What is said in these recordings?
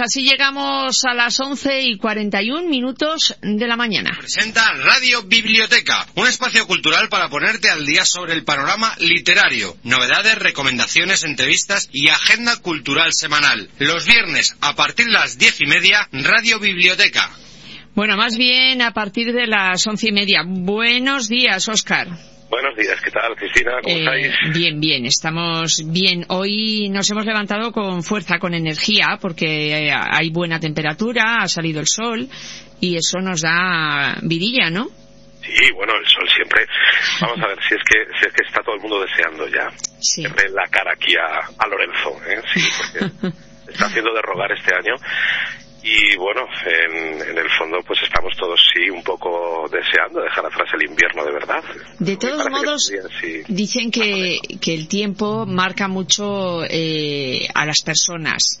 Así llegamos a las 11 y 41 minutos de la mañana. Presenta Radio Biblioteca, un espacio cultural para ponerte al día sobre el panorama literario, novedades, recomendaciones, entrevistas y agenda cultural semanal. Los viernes, a partir de las diez y media, Radio Biblioteca. Bueno, más bien a partir de las once y media. Buenos días, Oscar. Buenos días, ¿qué tal, Cristina? ¿Cómo Eh, estáis? bien, bien, estamos bien. Hoy nos hemos levantado con fuerza, con energía, porque eh, hay buena temperatura, ha salido el sol y eso nos da vidilla, ¿no? Sí, bueno, el sol siempre. Vamos a ver si es que si es que está todo el mundo deseando ya Sí. verle la cara aquí a, a Lorenzo, ¿eh? Sí, porque está haciendo de rogar este año. Y bueno, en, en el fondo pues estamos todos sí un poco deseando dejar atrás el invierno de verdad. De todos que modos, sería. Dicen que, que el tiempo marca mucho eh, a las personas.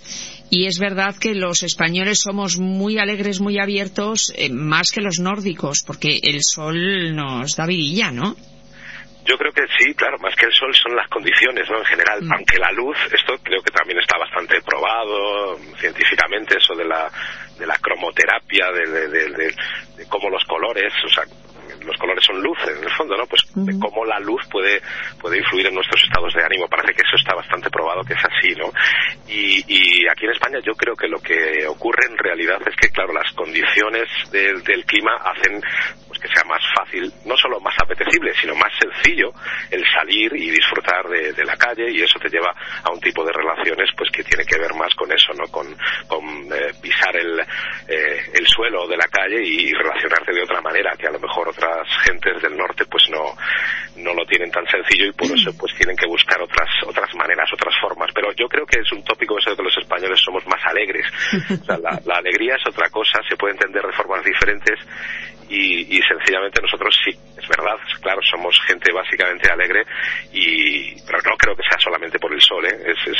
Y es verdad que los españoles somos muy alegres, muy abiertos, eh, más que los nórdicos, porque el sol nos da vidilla, ¿no? Yo creo que sí, claro, más que el sol son las condiciones, ¿no? En general, Mm. aunque la luz, esto creo que también está bastante probado científicamente, eso de la, de la cromoterapia, de, de, de- de- de cómo los colores, o sea, los colores son luz en el fondo, ¿no? Pues de cómo la luz puede, puede influir en nuestros estados de ánimo. Parece que eso está bastante probado que es así, ¿no? Y, y aquí en España yo creo que lo que ocurre en realidad es que, claro, las condiciones del, del clima hacen sea más fácil, no solo más apetecible, sino más sencillo el salir y disfrutar de, de la calle y eso te lleva a un tipo de relaciones pues que tiene que ver más con eso, ¿no? Con, con eh, pisar el, eh, el suelo de la calle y, relacionarte de otra manera que a lo mejor otras gentes del norte pues no, no lo tienen tan sencillo y por eso pues tienen que buscar otras otras maneras, otras formas. Pero yo creo que es un tópico eso de que los españoles somos más alegres. O sea, la, la alegría es otra cosa, se puede entender de formas diferentes y, y sencillamente nosotros sí, es verdad, claro, somos gente básicamente alegre y pero no creo que sea solamente por el sol, ¿eh? es, es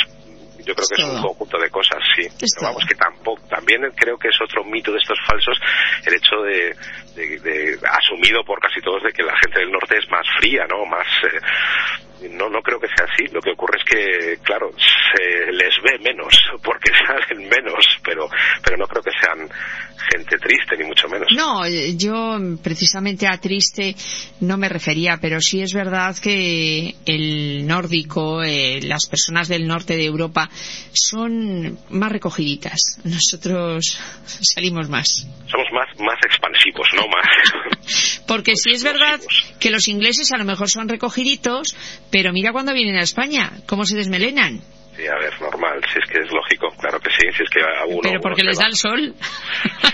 yo creo que es un conjunto de cosas, sí. Pero vamos, que tampoco, también creo que es otro mito de estos falsos el hecho de, de- de- asumido por casi todos de que la gente del norte es más fría, ¿no? Más, eh, no, no creo que sea así. Lo que ocurre es que, claro, se les ve menos, porque salen menos, pero, pero no creo que sean gente triste, ni mucho menos. No, yo precisamente a triste no me refería, pero sí es verdad que el nórdico, eh, las personas del norte de Europa son más recogiditas. Nosotros salimos más. Somos más, más expansivos, ¿no? Más. Porque sí es verdad que los ingleses a lo mejor son recogiditos, pero mira cuando vienen a España, cómo se desmelenan. Sí, a ver, normal, si es que es lógico, claro que sí, si es que a uno. pero porque uno les da el sol.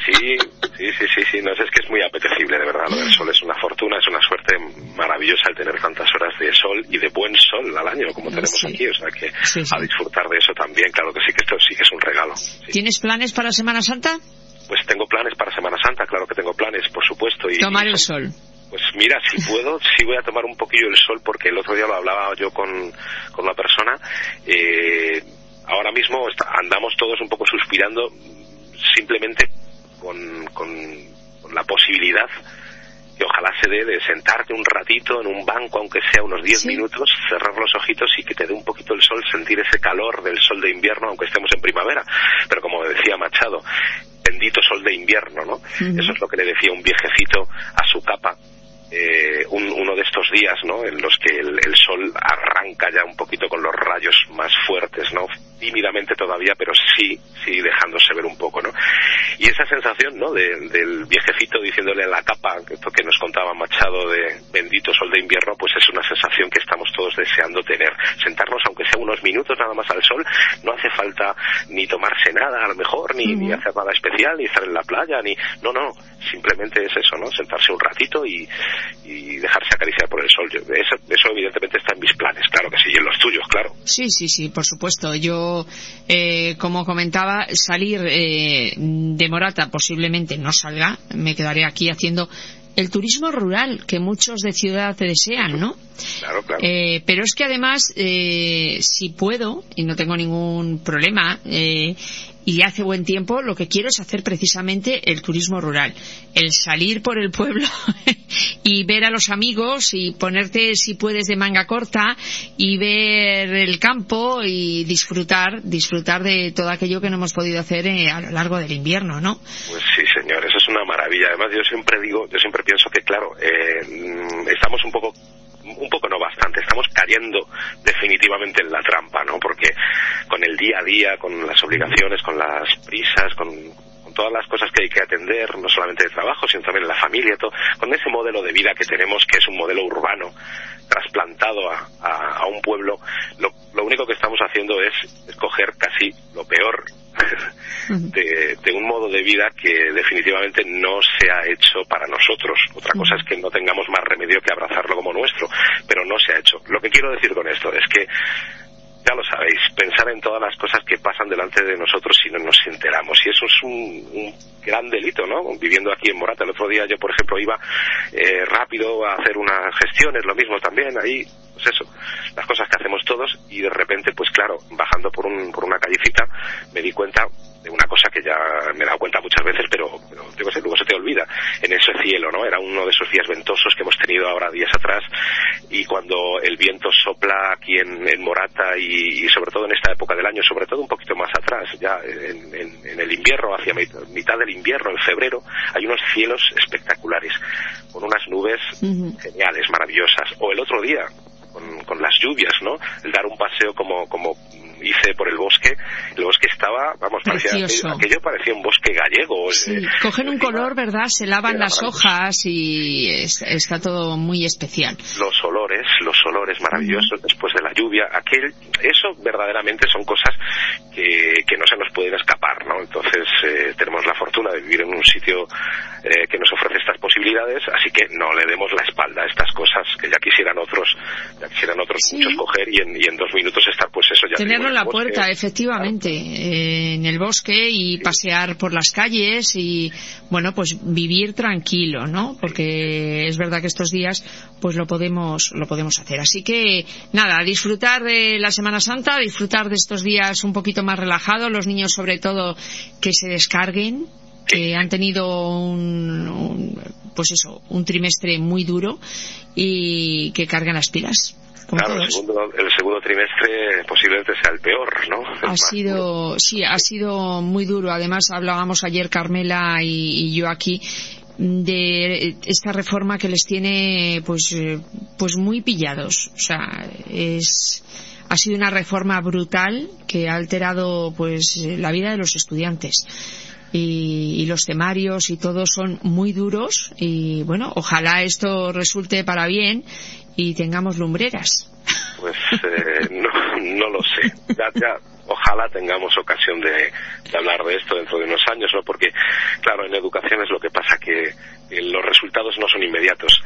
Sí, sí, sí, sí, sí, no sé, es que es muy apetecible, de verdad, lo del sol es una fortuna, es una suerte maravillosa el tener tantas horas de sol y de buen sol al año como tenemos Sí. aquí, o sea que Sí, sí. a disfrutar de eso también, claro que sí, que esto sí que es un regalo. ¿Tienes planes para Semana Santa? Pues tengo planes para Semana Santa, claro que tengo planes, por supuesto. Y, Tomar el son- sol. Pues mira, si puedo, sí voy a tomar un poquillo el sol porque el otro día lo hablaba yo con, con una persona. Eh, ahora mismo andamos todos un poco suspirando simplemente con, con, con la posibilidad que ojalá se dé de sentarte un ratito en un banco, aunque sea unos 10 Sí. minutos, cerrar los ojitos y que te dé un poquito el sol, sentir ese calor del sol de invierno, aunque estemos en primavera. Pero como decía Machado, bendito sol de invierno, ¿no? Eso es lo que le decía un viejecito a su capa eh, un- uno de estos días, ¿no? En los que el, el sol arranca ya un poquito con los rayos más fuertes, ¿no? Tímidamente todavía, pero sí, sí dejándose ver un poco, ¿no? Y esa sensación, ¿no? De- del viejecito diciéndole a la capa, esto que nos contaba Machado de bendito sol de invierno, pues es una sensación que estamos todos deseando tener. Sentarnos, aunque sea unos minutos nada más al sol, no hace falta ni tomarse nada, a lo mejor, ni, ni hacer nada especial, ni estar en la playa, ni... No, no, simplemente es eso, ¿no? Sentarse un ratito y, y dejarse acariciar por el sol. eso, eso evidentemente está en mis planes, claro que sí, y en los tuyos, claro. Sí, sí, sí, por supuesto. Yo, eh, como comentaba, salir eh, de Morata posiblemente no salga, me quedaré aquí haciendo el turismo rural que muchos de ciudad desean, ¿no? Claro, claro. Eh, pero es que además, eh, si puedo, y no tengo ningún problema, eh, y hace buen tiempo, lo que quiero es hacer precisamente el turismo rural. El salir por el pueblo y ver a los amigos y ponerte, si puedes, de manga corta y ver el campo y disfrutar, disfrutar de todo aquello que no hemos podido hacer eh, a lo largo del invierno, ¿no? Pues sí, señor, una maravilla. Además, yo siempre digo, yo siempre pienso que, claro, eh, mm, estamos un poco un poco no bastante, estamos cayendo definitivamente en la trampa, ¿no? Porque con el día a día, con las obligaciones, con las prisas, con, todas las cosas que hay que atender, no solamente de trabajo, sino también la familia, todo, con ese modelo de vida que tenemos, que es un modelo urbano, trasplantado a, a, un pueblo, lo, lo, único que estamos haciendo es escoger casi lo peor de, de, un modo de vida que definitivamente no se ha hecho para nosotros. Otra cosa es que no tengamos más remedio que abrazarlo como nuestro, pero no se ha hecho. Lo que quiero decir con esto es que ya lo sabéis, pensar en todas las cosas que pasan delante de nosotros si no nos enteramos. Y eso es un, gran delito, ¿no? Viviendo aquí en Morata, el otro día yo, por ejemplo, iba eh, rápido a hacer unas gestiones, lo mismo también, ahí, pues eso, las cosas que hacemos todos, y de repente, pues claro, bajando por, un, por una callecita, me di cuenta de una cosa que ya me he dado cuenta muchas veces, pero, pero digo, luego se te olvida, en ese cielo, ¿no? Era uno de esos días ventosos que hemos tenido ahora días atrás, y cuando el viento sopla aquí en, en Morata y, sobre todo en esta época del año, sobre todo un poquito más atrás, ya en, en, el invierno, hacia mitad del invierno, en febrero, hay unos cielos espectaculares, con unas nubes geniales, maravillosas. O el otro día, con, con, las lluvias, ¿no? El dar un paseo como, como hice por el bosque, el bosque estaba, vamos, parecía, aquello parecía un bosque gallego. Sí, cogen un color, ¿verdad? Se lavan las hojas y está todo muy especial. Los olores, los olores maravillosos después de la lluvia, aquel, eso verdaderamente son cosas que, que no se nos pueden escapar, ¿no? Entonces eh, tenemos la fortuna de vivir en un sitio eh, que nos ofrece estas posibilidades, así que no le demos la espalda a estas cosas que ya quisieran otros, ya quisieran otros muchos coger y en, y en dos minutos estar, pues eso ya en la puerta, efectivamente, eh, en el bosque y pasear por las calles y, bueno, pues vivir tranquilo, ¿no? Porque es verdad que estos días, pues lo podemos, lo podemos hacer. Así que, nada, disfrutar de la Semana Santa, disfrutar de estos días un poquito más relajados, los niños sobre todo que se descarguen, que han tenido un, pues eso, un trimestre muy duro y que carguen las pilas. Claro, el segundo, el segundo, trimestre posiblemente sea el peor, ¿no? ha sido, sí, ha sido muy duro. Además, hablábamos ayer Carmela y, yo aquí de esta reforma que les tiene pues eh, pues muy pillados o sea es ha sido una reforma brutal que ha alterado pues la vida de los estudiantes y, y, los temarios y todo son muy duros y bueno ojalá esto resulte para bien y tengamos lumbreras. Pues eh, no, no lo sé. Ya, ojalá tengamos ocasión de, hablar de esto dentro de unos años, ¿no? Porque, claro, en educación es lo que pasa, que los resultados no son inmediatos.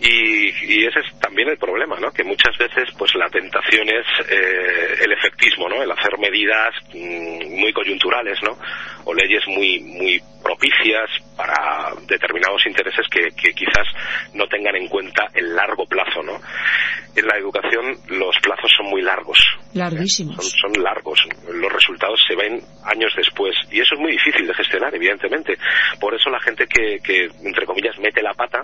Y, y, ese es también el problema, ¿no? Que muchas veces, pues la tentación es eh, el efectismo, ¿no? El hacer medidas mm, muy coyunturales, ¿no? O leyes muy muy propicias para determinados intereses que, que, quizás no tengan en cuenta el largo plazo, ¿no? En la educación los plazos son muy largos. Larguísimos. Son, son largos. Los resultados se ven años después y eso es muy difícil de gestionar, evidentemente. Por eso la gente que, que entre comillas, mete la pata,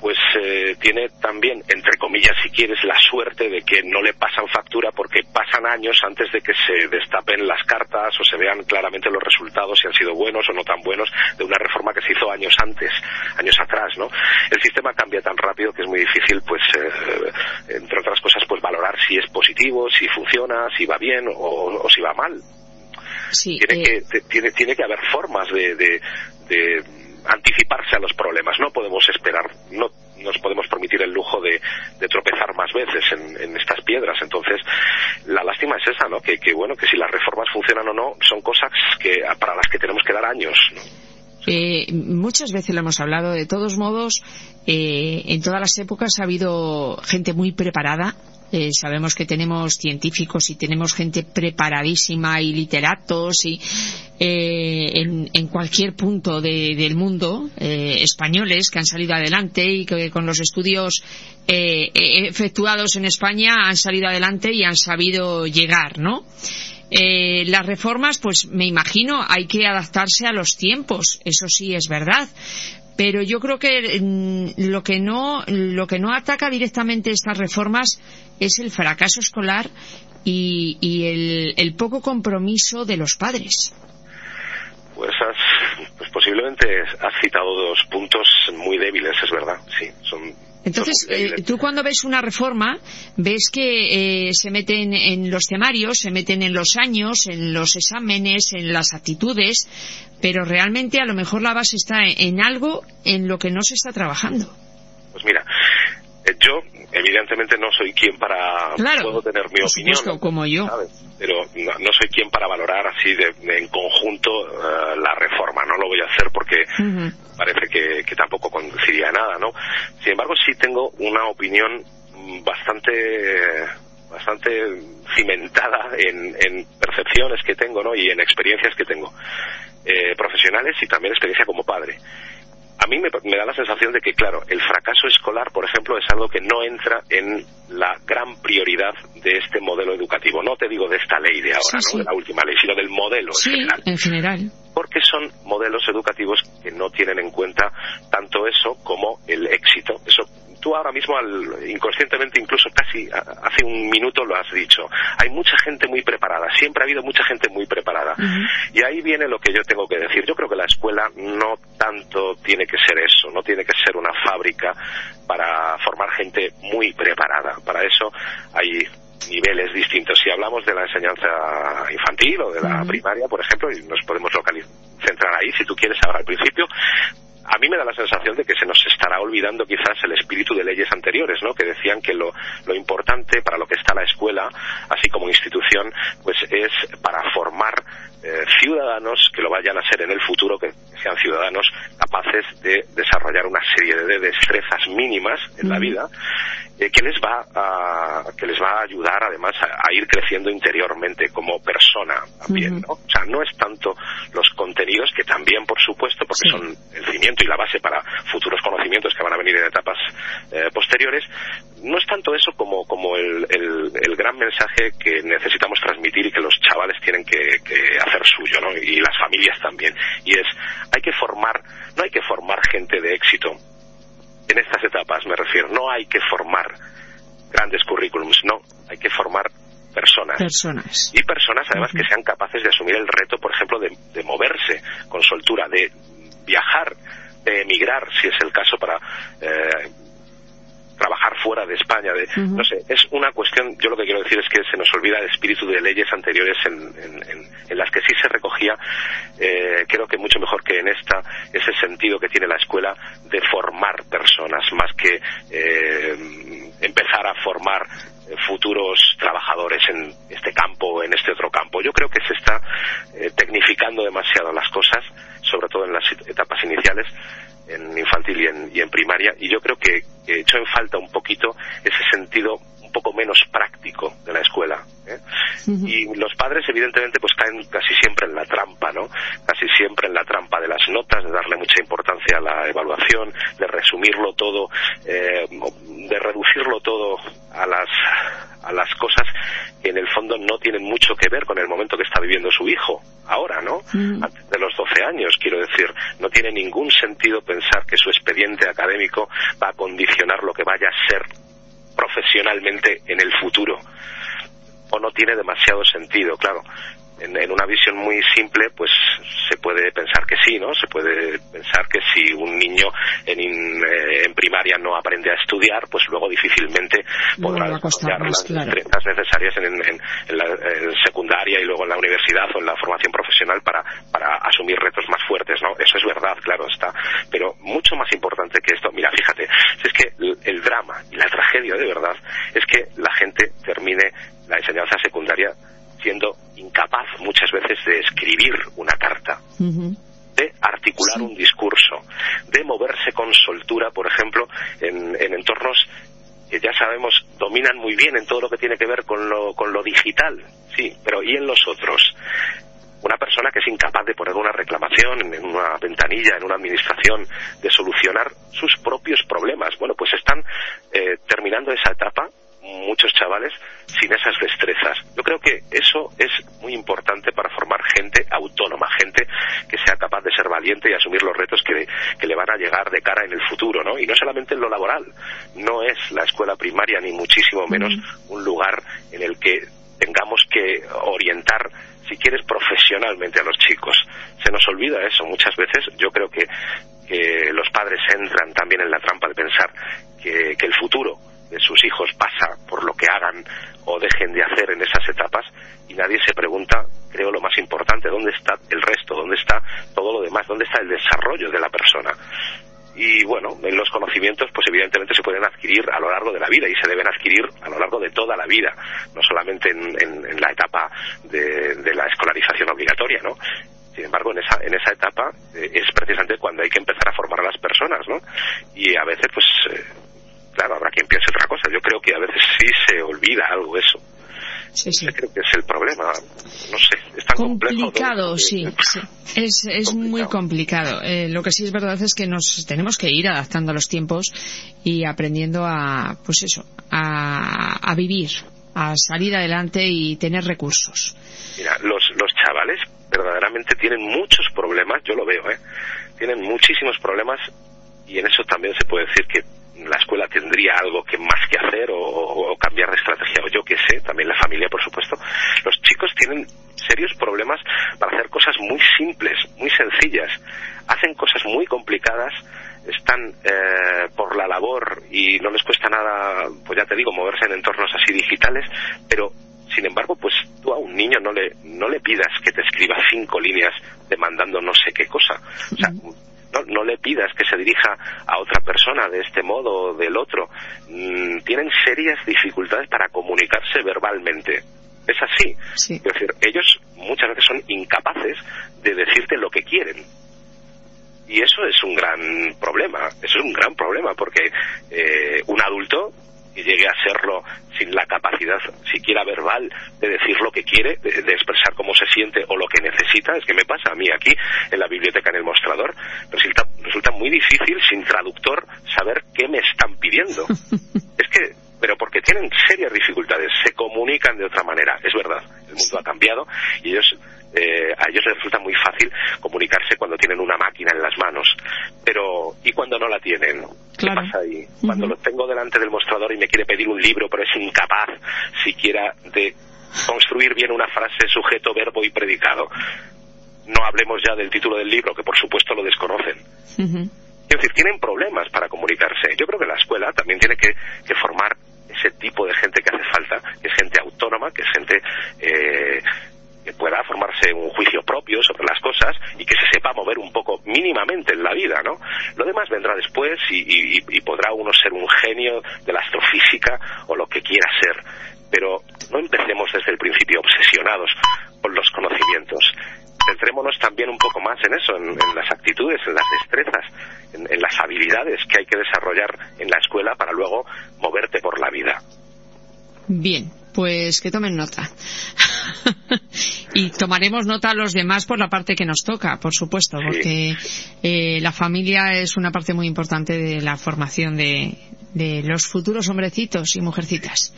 pues eh, tiene también, entre comillas, si quieres, la suerte de que no le pasan factura porque pasan años antes de que se destapen las cartas o se vean claramente los resultados, si han sido buenos o no tan buenos, de una reforma que se hizo años antes, años atrás, ¿no? El sistema cambia tan rápido que es muy difícil, pues, eh, entre otras cosas, pues valorar si es positivo, si funciona, si va bien o, si va mal. Sí, tiene, eh, que, tiene, tiene que haber formas de, de, de anticiparse a los problemas. No podemos esperar, no nos podemos permitir el lujo de, de tropezar más veces en, en, estas piedras. Entonces, la lástima es esa, ¿no? Que, que, bueno, que si las reformas funcionan o no, son cosas que para las que tenemos que dar años. ¿no? Eh, muchas veces lo hemos hablado. De todos modos, eh, en todas las épocas ha habido gente muy preparada. Eh, sabemos que tenemos científicos y tenemos gente preparadísima y literatos y en, en, cualquier punto del mundo españoles que han salido adelante y que con los estudios efectuados en España han salido adelante y han sabido llegar, ¿no? Eh, las reformas, pues me imagino, hay que adaptarse a los tiempos, eso sí es verdad. Pero yo creo que mm, lo que no lo que no ataca directamente estas reformas es el fracaso escolar y, el, poco compromiso de los padres. Pues, pues posiblemente has citado dos puntos muy débiles, es verdad. Sí, son entonces, eh, tú cuando ves una reforma, ves que eh, se meten en los temarios, se meten en los años, en los exámenes, en las actitudes, pero realmente a lo mejor la base está en algo en lo que no se está trabajando. Pues mira, yo evidentemente no soy quien para puedo tener mi opinión como yo. pero no, soy quien para valorar así de, en conjunto eh, la reforma. No lo voy a hacer porque parece que, que, tampoco conduciría a nada no sin embargo sí tengo una opinión bastante bastante cimentada en, en percepciones que tengo no y en experiencias que tengo eh, profesionales y también experiencia como padre a mí me, da la sensación de que, claro, el fracaso escolar, por ejemplo, es algo que no entra en la gran prioridad de este modelo educativo. No te digo de esta ley de ahora, ¿no? de la última ley, sino del modelo en general. en general. Porque son modelos educativos que no tienen en cuenta tanto eso como el éxito. Eso tú ahora mismo, al, inconscientemente, incluso casi hace un minuto lo has dicho. Hay mucha gente muy preparada, siempre ha habido mucha gente muy preparada. Y ahí viene lo que yo tengo que decir. Yo creo que la escuela no tanto tiene que ser eso, no tiene que ser una fábrica para formar gente muy preparada. Para eso hay niveles distintos. Si hablamos de la enseñanza infantil o de la primaria, por ejemplo, y nos podemos centrar ahí, si tú quieres, ahora al principio, a mí me da la sensación de que se nos estará olvidando quizás el espíritu de leyes anteriores, ¿no? Que decían que lo, lo importante para lo que está la escuela, así como institución, pues es para formar eh, ciudadanos que lo vayan a ser en el futuro, que sean ciudadanos capaces de desarrollar una serie de destrezas mínimas en la vida eh, que les va a que les va a ayudar además a, ir creciendo interiormente como persona también ¿no? o sea no es tanto los contenidos que también por supuesto porque son el cimiento y la base para futuros conocimientos que van a venir en etapas eh, posteriores no es tanto eso como como el, el, gran mensaje que necesitamos transmitir y que los chavales tienen que, que hacer suyo ¿no? y las familias también y es hay que formar no hay que formar gente de éxito en estas etapas me refiero. No hay que formar grandes currículums, no, hay que formar personas. Personas. Y personas además que sean capaces de asumir el reto, por ejemplo, de, moverse con soltura, de viajar, de emigrar, si es el caso, para eh, trabajar fuera de España, de, no sé, es una cuestión, yo lo que quiero decir es que se nos olvida el espíritu de leyes anteriores en, las que sí se recogía, eh, creo que mucho mejor que en esta, ese sentido que tiene la escuela de formar personas, más que eh, empezar a formar futuros trabajadores en este campo o en este otro campo. Yo creo que se está eh, tecnificando demasiado las cosas, sobre todo en las etapas iniciales, en infantil y en, y en primaria, y yo creo que, que hecho en falta un poquito ese sentido poco menos práctico de la escuela. ¿eh? Y los padres, evidentemente, pues caen casi siempre en la trampa, ¿no? Casi siempre en la trampa de las notas, de darle mucha importancia a la evaluación, de resumirlo todo, eh, de reducirlo todo a las, a las cosas que en el fondo no tienen mucho que ver con el momento que está viviendo su hijo ahora, ¿no? Antes de los 12 años, quiero decir, no tiene ningún sentido pensar que su expediente académico va a condicionar lo que vaya a ser profesionalmente en el futuro. O no tiene demasiado sentido, claro en, una visión muy simple, pues se puede pensar que sí, ¿no? Se puede pensar que si un niño en, eh, en primaria no aprende a estudiar, pues luego difícilmente podrá desarrollar las destrezas necesarias en, en, la secundaria y luego en la universidad o en la formación profesional para, para asumir retos más fuertes, ¿no? Eso es verdad, claro está. Pero mucho más importante que esto, mira, fíjate, si es que el drama y la tragedia de verdad es que la gente termine la enseñanza secundaria siendo incapaz muchas veces de escribir una carta, de articular un discurso, de moverse con soltura, por ejemplo, en, en entornos que ya sabemos dominan muy bien en todo lo que tiene que ver con lo, con lo digital, sí, pero ¿y en los otros? Una persona que es incapaz de poner una reclamación en una ventanilla, en una administración, de solucionar sus propios problemas. Bueno, pues están eh, terminando esa etapa muchos chavales sin esas destrezas. Yo creo que eso es muy importante para formar gente autónoma, gente que sea capaz de ser valiente y asumir los retos que, que, le van a llegar de cara en el futuro, ¿no? Y no solamente en lo laboral. No es la escuela primaria ni muchísimo menos un lugar en el que tengamos que orientar si quieres profesionalmente a los chicos. Se nos olvida eso muchas veces. Yo creo que, que los padres entran también en la trampa de pensar que, que el futuro de sus hijos pasa por lo que hagan o dejen de hacer en esas etapas y nadie se pregunta, creo lo más importante, dónde está el resto, dónde está todo lo demás, dónde está el desarrollo de la persona. Y bueno, en los conocimientos, pues evidentemente se pueden adquirir a lo largo de la vida y se deben adquirir a lo largo de toda la vida, no solamente en, la etapa de, la escolarización obligatoria, ¿no? Sin embargo, en esa, en esa etapa eh, es precisamente cuando hay que empezar a formar a las personas, ¿no? Y a veces, pues, eh, claro, habrá quien piense otra cosa. Yo creo que a veces sí se olvida algo eso. Sí, sí. Creo que es el problema. No sé, es tan complicado, sí, Es, es muy complicado. Eh, lo que sí es verdad es que nos tenemos que ir adaptando a los tiempos y aprendiendo a, pues eso, a, a vivir, a salir adelante y tener recursos. Mira, los, los chavales verdaderamente tienen muchos problemas, yo lo veo, ¿eh? Tienen muchísimos problemas y en eso también se puede decir que la escuela tendría algo que más que hacer o, cambiar de estrategia o yo qué sé, también la familia por supuesto, los chicos tienen serios problemas para hacer cosas muy simples, muy sencillas, hacen cosas muy complicadas, están eh, por la labor y no les cuesta nada, pues ya te digo, moverse en entornos así digitales, pero sin embargo, pues tú a un niño no le, no le pidas que te escriba cinco líneas demandando no sé qué cosa. O sea, no, le pidas que se dirija a otra persona de este modo o del otro. Mm, tienen serias dificultades para comunicarse verbalmente. Es así. Es decir, ellos muchas veces son incapaces de decirte lo que quieren. Y eso es un gran problema, eso es un gran problema, porque eh, un adulto que llegue a serlo sin la capacidad siquiera verbal de decir lo que quiere, de, expresar cómo se siente o lo que necesita. Es que me pasa a mí aquí en la biblioteca en el mostrador. Resulta, resulta muy difícil sin traductor saber qué me están pidiendo. es que, pero porque tienen serias dificultades, se comunican de otra manera. Es verdad, el mundo ha cambiado y ellos eh, a ellos les resulta muy fácil comunicarse cuando tienen una máquina en las manos, pero ¿y cuando no la tienen? ¿Qué pasa ahí? Cuando lo tengo delante del mostrador y me quiere pedir un libro, pero es incapaz siquiera de construir bien una frase, sujeto, verbo y predicado. No hablemos ya del título del libro, que por supuesto lo desconocen. Es decir, tienen problemas para comunicarse. Yo creo que la escuela también tiene que, formar ese tipo de gente que hace falta, que es gente autónoma, que es gente eh, que pueda formarse un juicio propio sobre las cosas y que se sepa mover un poco mínimamente en la vida, ¿no? Lo demás vendrá después y, podrá uno ser un genio de la astrofísica o lo que quiera ser, pero no empecemos desde el principio obsesionados con los conocimientos. Centrémonos también un poco más en eso, en, las actitudes, en las destrezas, en las habilidades que hay que desarrollar en la escuela para luego moverte por la vida. Bien, pues que tomen nota. y tomaremos nota a los demás por la parte que nos toca, por supuesto, porque eh, la familia es una parte muy importante de la formación de, de los futuros hombrecitos y mujercitas.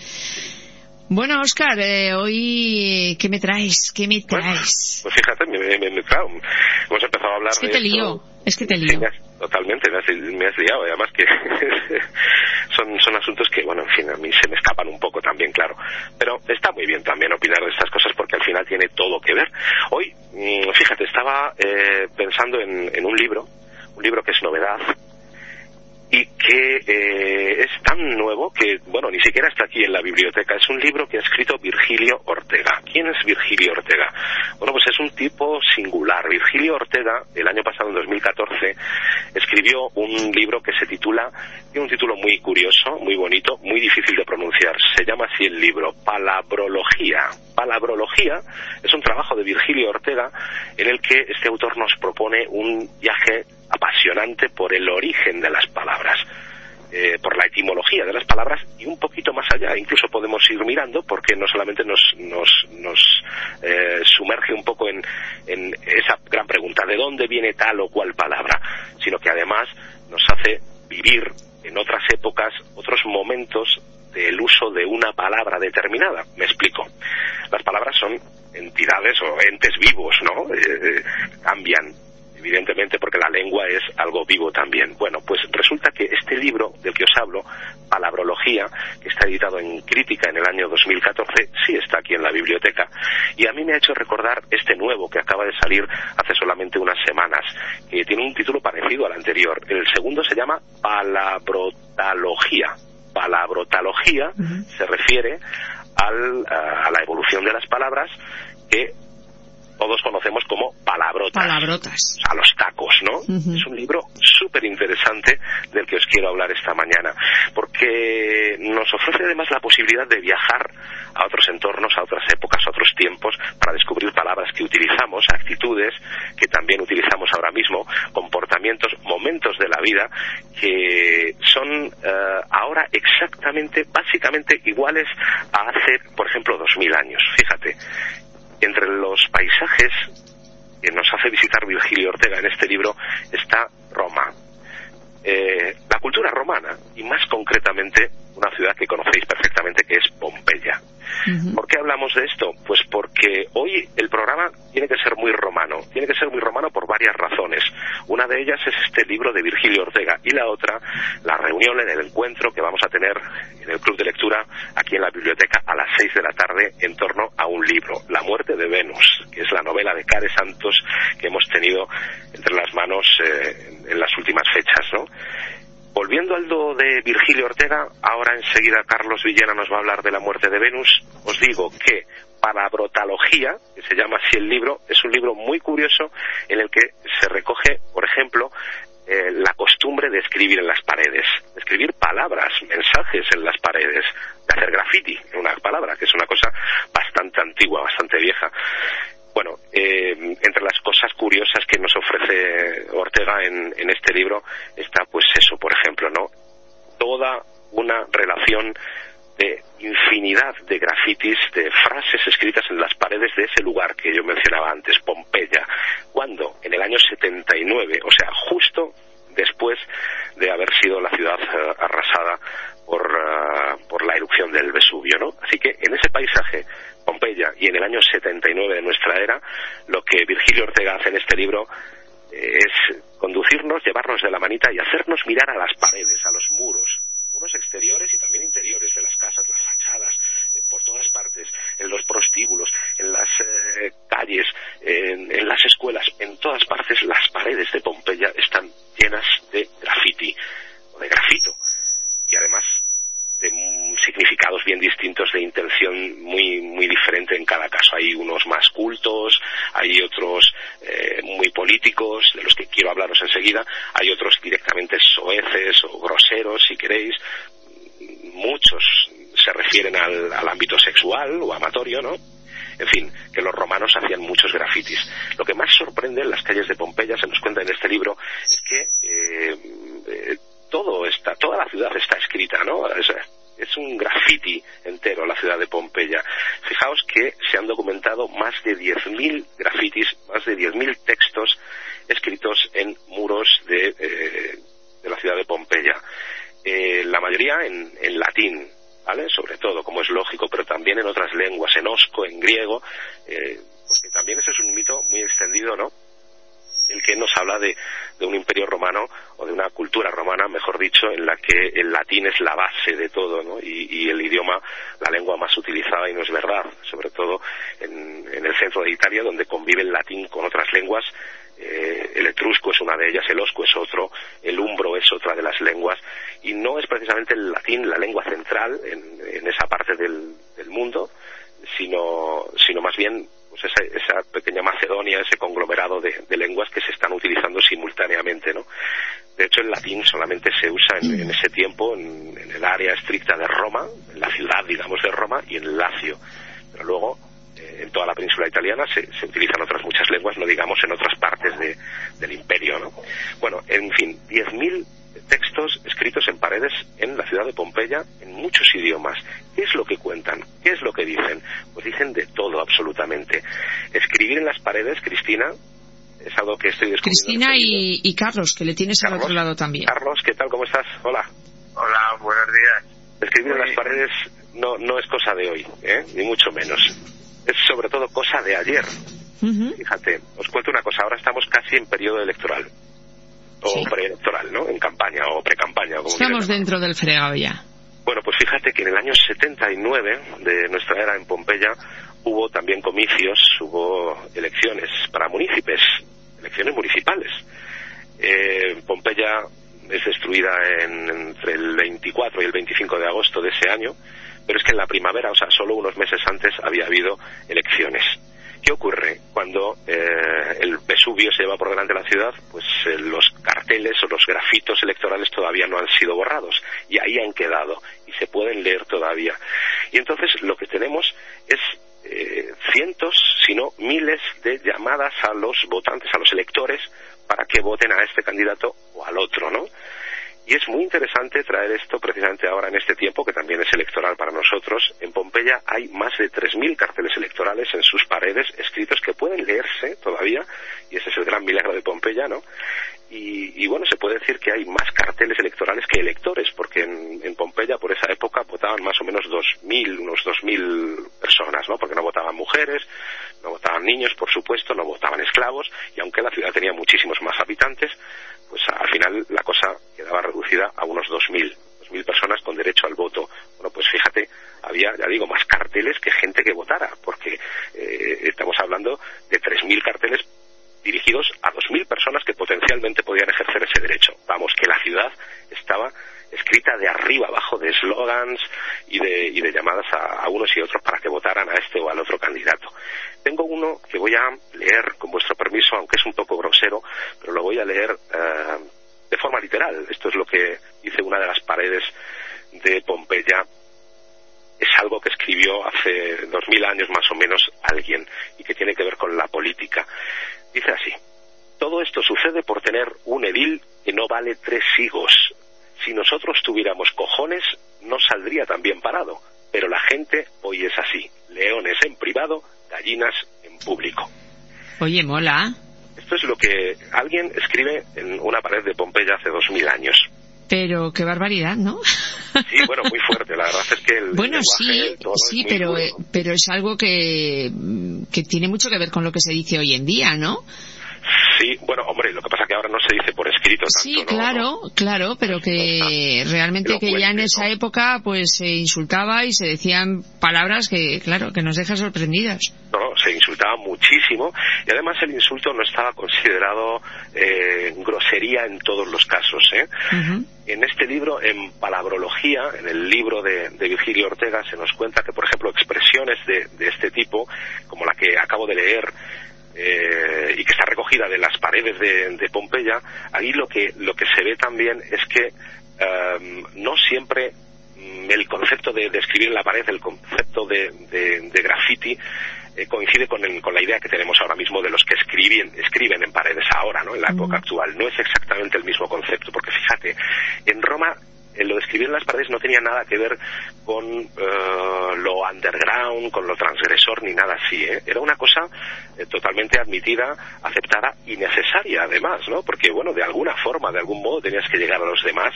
Bueno, Oscar, eh, hoy, ¿qué me traes? ¿Qué me traes? pues fíjate, me, me, me, hemos empezado a hablar es que te lío, es que te lío. totalmente, me has, me has liado, además que son, son asuntos que, bueno, en fin, a mí se me escapan un poco también, claro. Pero está muy bien también opinar de estas cosas porque al final tiene todo que ver. Hoy, mm, fíjate, estaba eh, pensando en, en un libro, un libro que es novedad, y que eh, es tan nuevo que, bueno, ni siquiera está aquí en la biblioteca. Es un libro que ha escrito Virgilio Ortega. ¿Quién es Virgilio Ortega? Bueno, pues es un tipo singular. Virgilio Ortega, el año pasado, en 2014, escribió un libro que se titula, tiene un título muy curioso, muy bonito, muy difícil de pronunciar. Se llama así el libro, Palabrología. Palabrología es un trabajo de Virgilio Ortega en el que este autor nos propone un viaje apasionante por el origen de las palabras. Eh, por la etimología de las palabras y un poquito más allá. Incluso podemos ir mirando porque no solamente nos, nos, eh, sumerge un poco en, en, esa gran pregunta de dónde viene tal o cual palabra, sino que además nos hace vivir en otras épocas otros momentos del uso de una palabra determinada. Me explico. Las palabras son entidades o entes vivos, ¿no? Eh, cambian evidentemente porque la lengua es algo vivo también. Bueno, pues resulta que este libro del que os hablo, Palabrología, que está editado en Crítica en el año 2014, sí está aquí en la biblioteca. Y a mí me ha hecho recordar este nuevo que acaba de salir hace solamente unas semanas, que tiene un título parecido al anterior. El segundo se llama Palabrotalogía. Palabrotalogía se refiere al, a la evolución de las palabras que todos conocemos como palabrotas. Palabrotas. A los tacos, ¿no? Es un libro súper interesante del que os quiero hablar esta mañana, porque nos ofrece además la posibilidad de viajar a otros entornos, a otras épocas, a otros tiempos, para descubrir palabras que utilizamos, actitudes que también utilizamos ahora mismo, comportamientos, momentos de la vida que son eh, ahora exactamente, básicamente iguales a hace, por ejemplo, dos mil años. Fíjate, entre los paisajes que nos hace visitar Virgilio Ortega en este libro está Roma. Eh, la cultura romana y más concretamente una ciudad que conocéis perfectamente que es Pompeya. ¿Por qué hablamos de esto? Pues porque hoy el programa tiene que ser muy romano. Tiene que ser muy romano por varias razones. Una de ellas es este libro de Virgilio Ortega y la otra, la reunión en el encuentro que vamos a tener en el Club de Lectura aquí en la biblioteca a las seis de la tarde en torno a un libro, La muerte de Venus, que es la novela de Care Santos que hemos tenido entre las manos eh, en las últimas fechas, ¿no? Volviendo al do de Virgilio Ortega, ahora enseguida Carlos Villena nos va a hablar de la muerte de Venus. Os digo que Palabrotalogía, que se llama así el libro, es un libro muy curioso en el que se recoge, por ejemplo, eh, la costumbre de escribir en las paredes, de escribir palabras, mensajes en las paredes, de hacer graffiti, una palabra, que es una cosa bastante antigua, bastante vieja. Bueno, eh, entre las cosas curiosas que nos ofrece Ortega en, en este libro está pues eso, por ejemplo, ¿no? Toda una relación de infinidad de grafitis, de frases escritas en las paredes de ese lugar que yo mencionaba antes, Pompeya, cuando en el año 79, o sea, justo después de haber sido la ciudad eh, arrasada por, eh, por la erupción del Vesubio, ¿no? Así que en ese paisaje Pompeya y en el año 79 de nuestra era, lo que Virgilio Ortega hace en este libro eh, es conducirnos, llevarnos de la manita y hacernos mirar a las paredes, a los muros, muros exteriores y también interiores de las casas, las fachadas, por todas partes, en los prostíbulos, en las eh, calles, en, las escuelas, en todas partes las paredes de Pompeya están llenas de graffiti o de grafito. Y además de significados bien distintos de intención muy muy diferente en cada caso. Hay unos más cultos hay otros eh, muy políticos de los que quiero hablaros enseguida. Hay otros directamente soeces o groseros si queréis. Muchos se refieren al ámbito sexual o amatorio no en fin, que los romanos hacían muchos grafitis. Lo que más sorprende en las calles de Pompeya, se nos cuenta en este libro, es que eh, eh, todo está, toda la ciudad está escrita, ¿no? Es, un graffiti entero la ciudad de Pompeya. Fijaos que se han documentado más de 10.000 grafitis, más de 10.000 textos escritos en muros de, eh, la ciudad de Pompeya. Eh, la mayoría en latín, ¿vale? Sobre todo, como es lógico, pero también en otras lenguas, en osco, en griego, eh, porque también ese es un mito muy extendido, ¿no? el que nos habla de, un imperio romano o de una cultura romana, mejor dicho, en la que el latín es la base de todo, ¿no? Y, el idioma, la lengua más utilizada, y no es verdad, sobre todo en el centro de Italia, donde convive el latín con otras lenguas, eh, el etrusco es una de ellas, el osco es otro, el umbro es otra de las lenguas, y no es precisamente el latín la lengua central en, esa parte del, mundo, sino, sino más bien pues esa, esa, pequeña Macedonia, ese conglomerado de, lenguas que se están utilizando simultáneamente, ¿no? De hecho, el latín solamente se usa en, en ese tiempo en, en, el área estricta de Roma, en la ciudad, digamos, de Roma y en el Lacio. Pero luego, en toda la península italiana, se, utilizan otras muchas lenguas, no digamos en otras partes del imperio, ¿no? Bueno, en fin, 10.000 textos escritos en paredes en la ciudad de Pompeya en muchos idiomas. ¿Qué es lo que cuentan? ¿Qué es lo que dicen? Pues dicen de todo absolutamente. Escribir en las paredes, Cristina, es algo que estoy descubriendo. Cristina y, Carlos, que le tienes al otro lado también. Carlos, ¿qué tal? ¿Cómo estás? Hola. Hola, buenos días. Escribir en las paredes no, no es cosa de hoy, ¿eh? ni mucho menos. Es sobre todo cosa de ayer. Fíjate, os cuento una cosa, ahora estamos casi en periodo electoral. O preelectoral, ¿no? En campaña o pre-campaña. Estamos dentro del fregado ya. Bueno, pues fíjate que en el año 79 de nuestra era en Pompeya hubo también comicios, hubo elecciones para municipios, elecciones municipales. Eh, Pompeya es destruida entre el 24 y el 25 de agosto de ese año, pero es que en la primavera, o sea, solo unos meses antes había habido elecciones. ¿Qué ocurre? Cuando eh, el Vesubio se lleva por delante de la ciudad, pues eh, los carteles o los grafitos electorales todavía no han sido borrados y ahí han quedado y se pueden leer todavía. Y entonces lo que tenemos es eh, cientos, si no miles de llamadas a los votantes, a los electores, para que voten a este candidato o al otro, ¿no? Y es muy interesante traer esto precisamente ahora en este tiempo, que también es electoral para nosotros. En Pompeya hay más de 3.000 carteles electorales en sus paredes, escritos que pueden leerse todavía, y ese es el gran milagro de Pompeya, ¿no? Y, bueno, se puede decir que hay más carteles electorales que electores, porque en, en Pompeya por esa época votaban más o menos 2.000, unos 2.000 personas, ¿no? Porque no votaban mujeres, no votaban niños, por supuesto, no votaban esclavos, y aunque la ciudad tenía muchísimos más habitantes, pues al final la cosa quedaba reducida a unos 2.000, 2.000 personas con derecho al voto. Bueno, pues fíjate, había, ya digo, más carteles que gente que votara, porque eh, estamos hablando de 3.000 carteles dirigidos a 2.000 personas que potencialmente podían ejercer ese derecho. Vamos, que la ciudad estaba escrita de arriba abajo de eslogans y de, y de llamadas a, unos y otros para que votaran a este o al otro candidato. Tengo uno que voy a leer con vuestro permiso, aunque es un poco grosero, pero lo voy a leer eh, de forma literal. Esto es lo que dice una de las paredes de Pompeya. Es algo que escribió hace dos mil años más o menos alguien y que tiene que ver con la política. Dice así. Todo esto sucede por tener un edil que no vale tres higos, si nosotros tuviéramos cojones, no saldría tan bien parado. Pero la gente hoy es así. Leones en privado, gallinas en público. Oye, mola. Esto es lo que alguien escribe en una pared de Pompeya hace dos mil años. Pero qué barbaridad, ¿no? Sí, bueno, muy fuerte. La verdad es que el bueno, sí, sí, pero eh, pero es algo que que tiene mucho que ver con lo que se dice hoy en día, ¿no? Sí, bueno, hombre, lo que pasa es que ahora no se dice por escrito. Tanto, sí, claro, claro, pero que realmente que ya en esa época pues se insultaba y se decían palabras que, claro, que nos dejan sorprendidas. No, se insultaba muchísimo y además el insulto no estaba considerado eh, grosería en todos los casos. ¿eh? En este libro, en Palabrología, en el libro de, Virgilio Ortega, se nos cuenta que, por ejemplo, expresiones de, de este tipo, como la que acabo de leer, eh, y que está recogida de las paredes de, Pompeya, ahí lo que, lo que se ve también es que em, no siempre mm, el concepto de, escribir en la pared, el concepto de, de, graffiti, eh, coincide con, con, la idea que tenemos ahora mismo de los que escriben, escriben en paredes ahora, ¿no? en la época actual. No es exactamente el mismo concepto, porque fíjate, en Roma lo de escribir en las paredes no tenía nada que ver con eh, underground, con lo transgresor, ni nada así. ¿eh? Era una cosa eh, totalmente admitida, aceptada y necesaria, además, ¿no? Porque, bueno, de alguna forma, de algún modo, tenías que llegar a los demás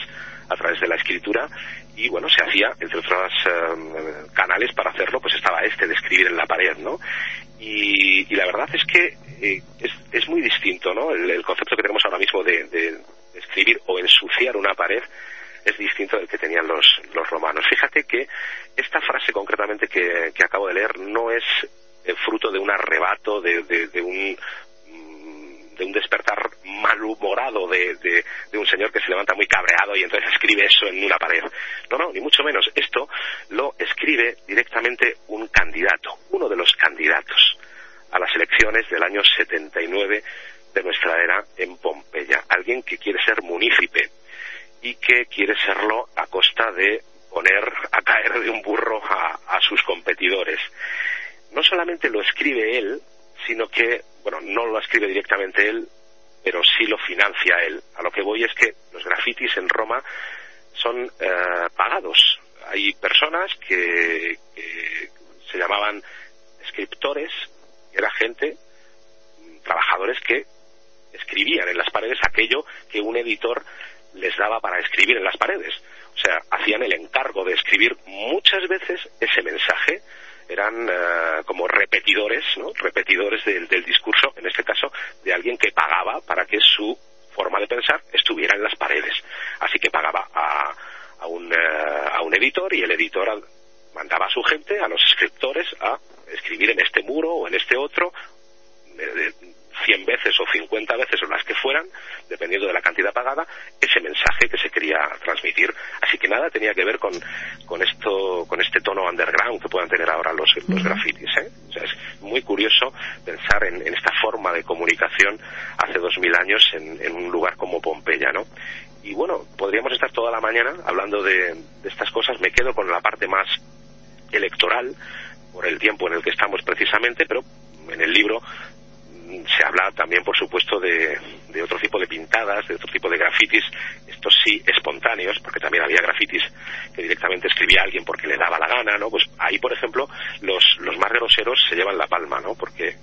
a través de la escritura y, bueno, se hacía, entre otros canales para hacerlo, pues estaba este de escribir en la pared, ¿no? Y, la verdad es que es, es, muy distinto, ¿no? El, concepto que tenemos ahora mismo de escribir o ensuciar una pared es distinto del que tenían los, los romanos. Fíjate que esta frase concretamente que, acabo de leer no es el fruto de un arrebato, de, un mm, de un despertar malhumorado de, de, de, un señor que se levanta muy cabreado y entonces escribe eso en una pared. No, no, ni mucho menos. Esto lo escribe directamente un candidato, uno de los candidatos a las elecciones del año 79 de nuestra era en Pompeya. Alguien que quiere ser munícipe, y que quiere serlo a costa de poner a caer de un burro a, sus competidores. No solamente lo escribe él, sino que, bueno, no lo escribe directamente él, pero sí lo financia él. A lo que voy es que los grafitis en Roma son eh, pagados. Hay personas que, se llamaban escriptores, era gente, trabajadores que escribían en las paredes aquello que un editor les daba para escribir en las paredes. O sea, hacían el encargo de escribir muchas veces ese mensaje eran eh, como repetidores, ¿no? repetidores del, discurso, en este caso, de alguien que pagaba para que su forma de pensar estuviera en las paredes. Así que pagaba a, a, un, eh, a un editor y el editor mandaba a su gente, a los escritores, a escribir en este muro o en este otro, 100 veces o 50 veces o las que fueran, dependiendo de la cantidad pagada, ese mensaje que se quería transmitir. Así que nada tenía que ver con, con esto, con este tono underground que puedan tener ahora los, los grafitis. ¿eh? es muy curioso pensar en, esta forma de comunicación hace dos mil años en, un lugar como Pompeya, ¿no? Y bueno, podríamos estar toda la mañana hablando de, de estas cosas. Me quedo con la parte más electoral por el tiempo en el que estamos precisamente, pero en el libro se habla también, por supuesto, de, otro tipo de pintadas, de otro tipo de grafitis, estos sí espontáneos, porque también había grafitis que directamente escribía alguien porque le daba la gana, ¿no? Pues ahí, por ejemplo, los, los más groseros se llevan la palma, ¿no? Porque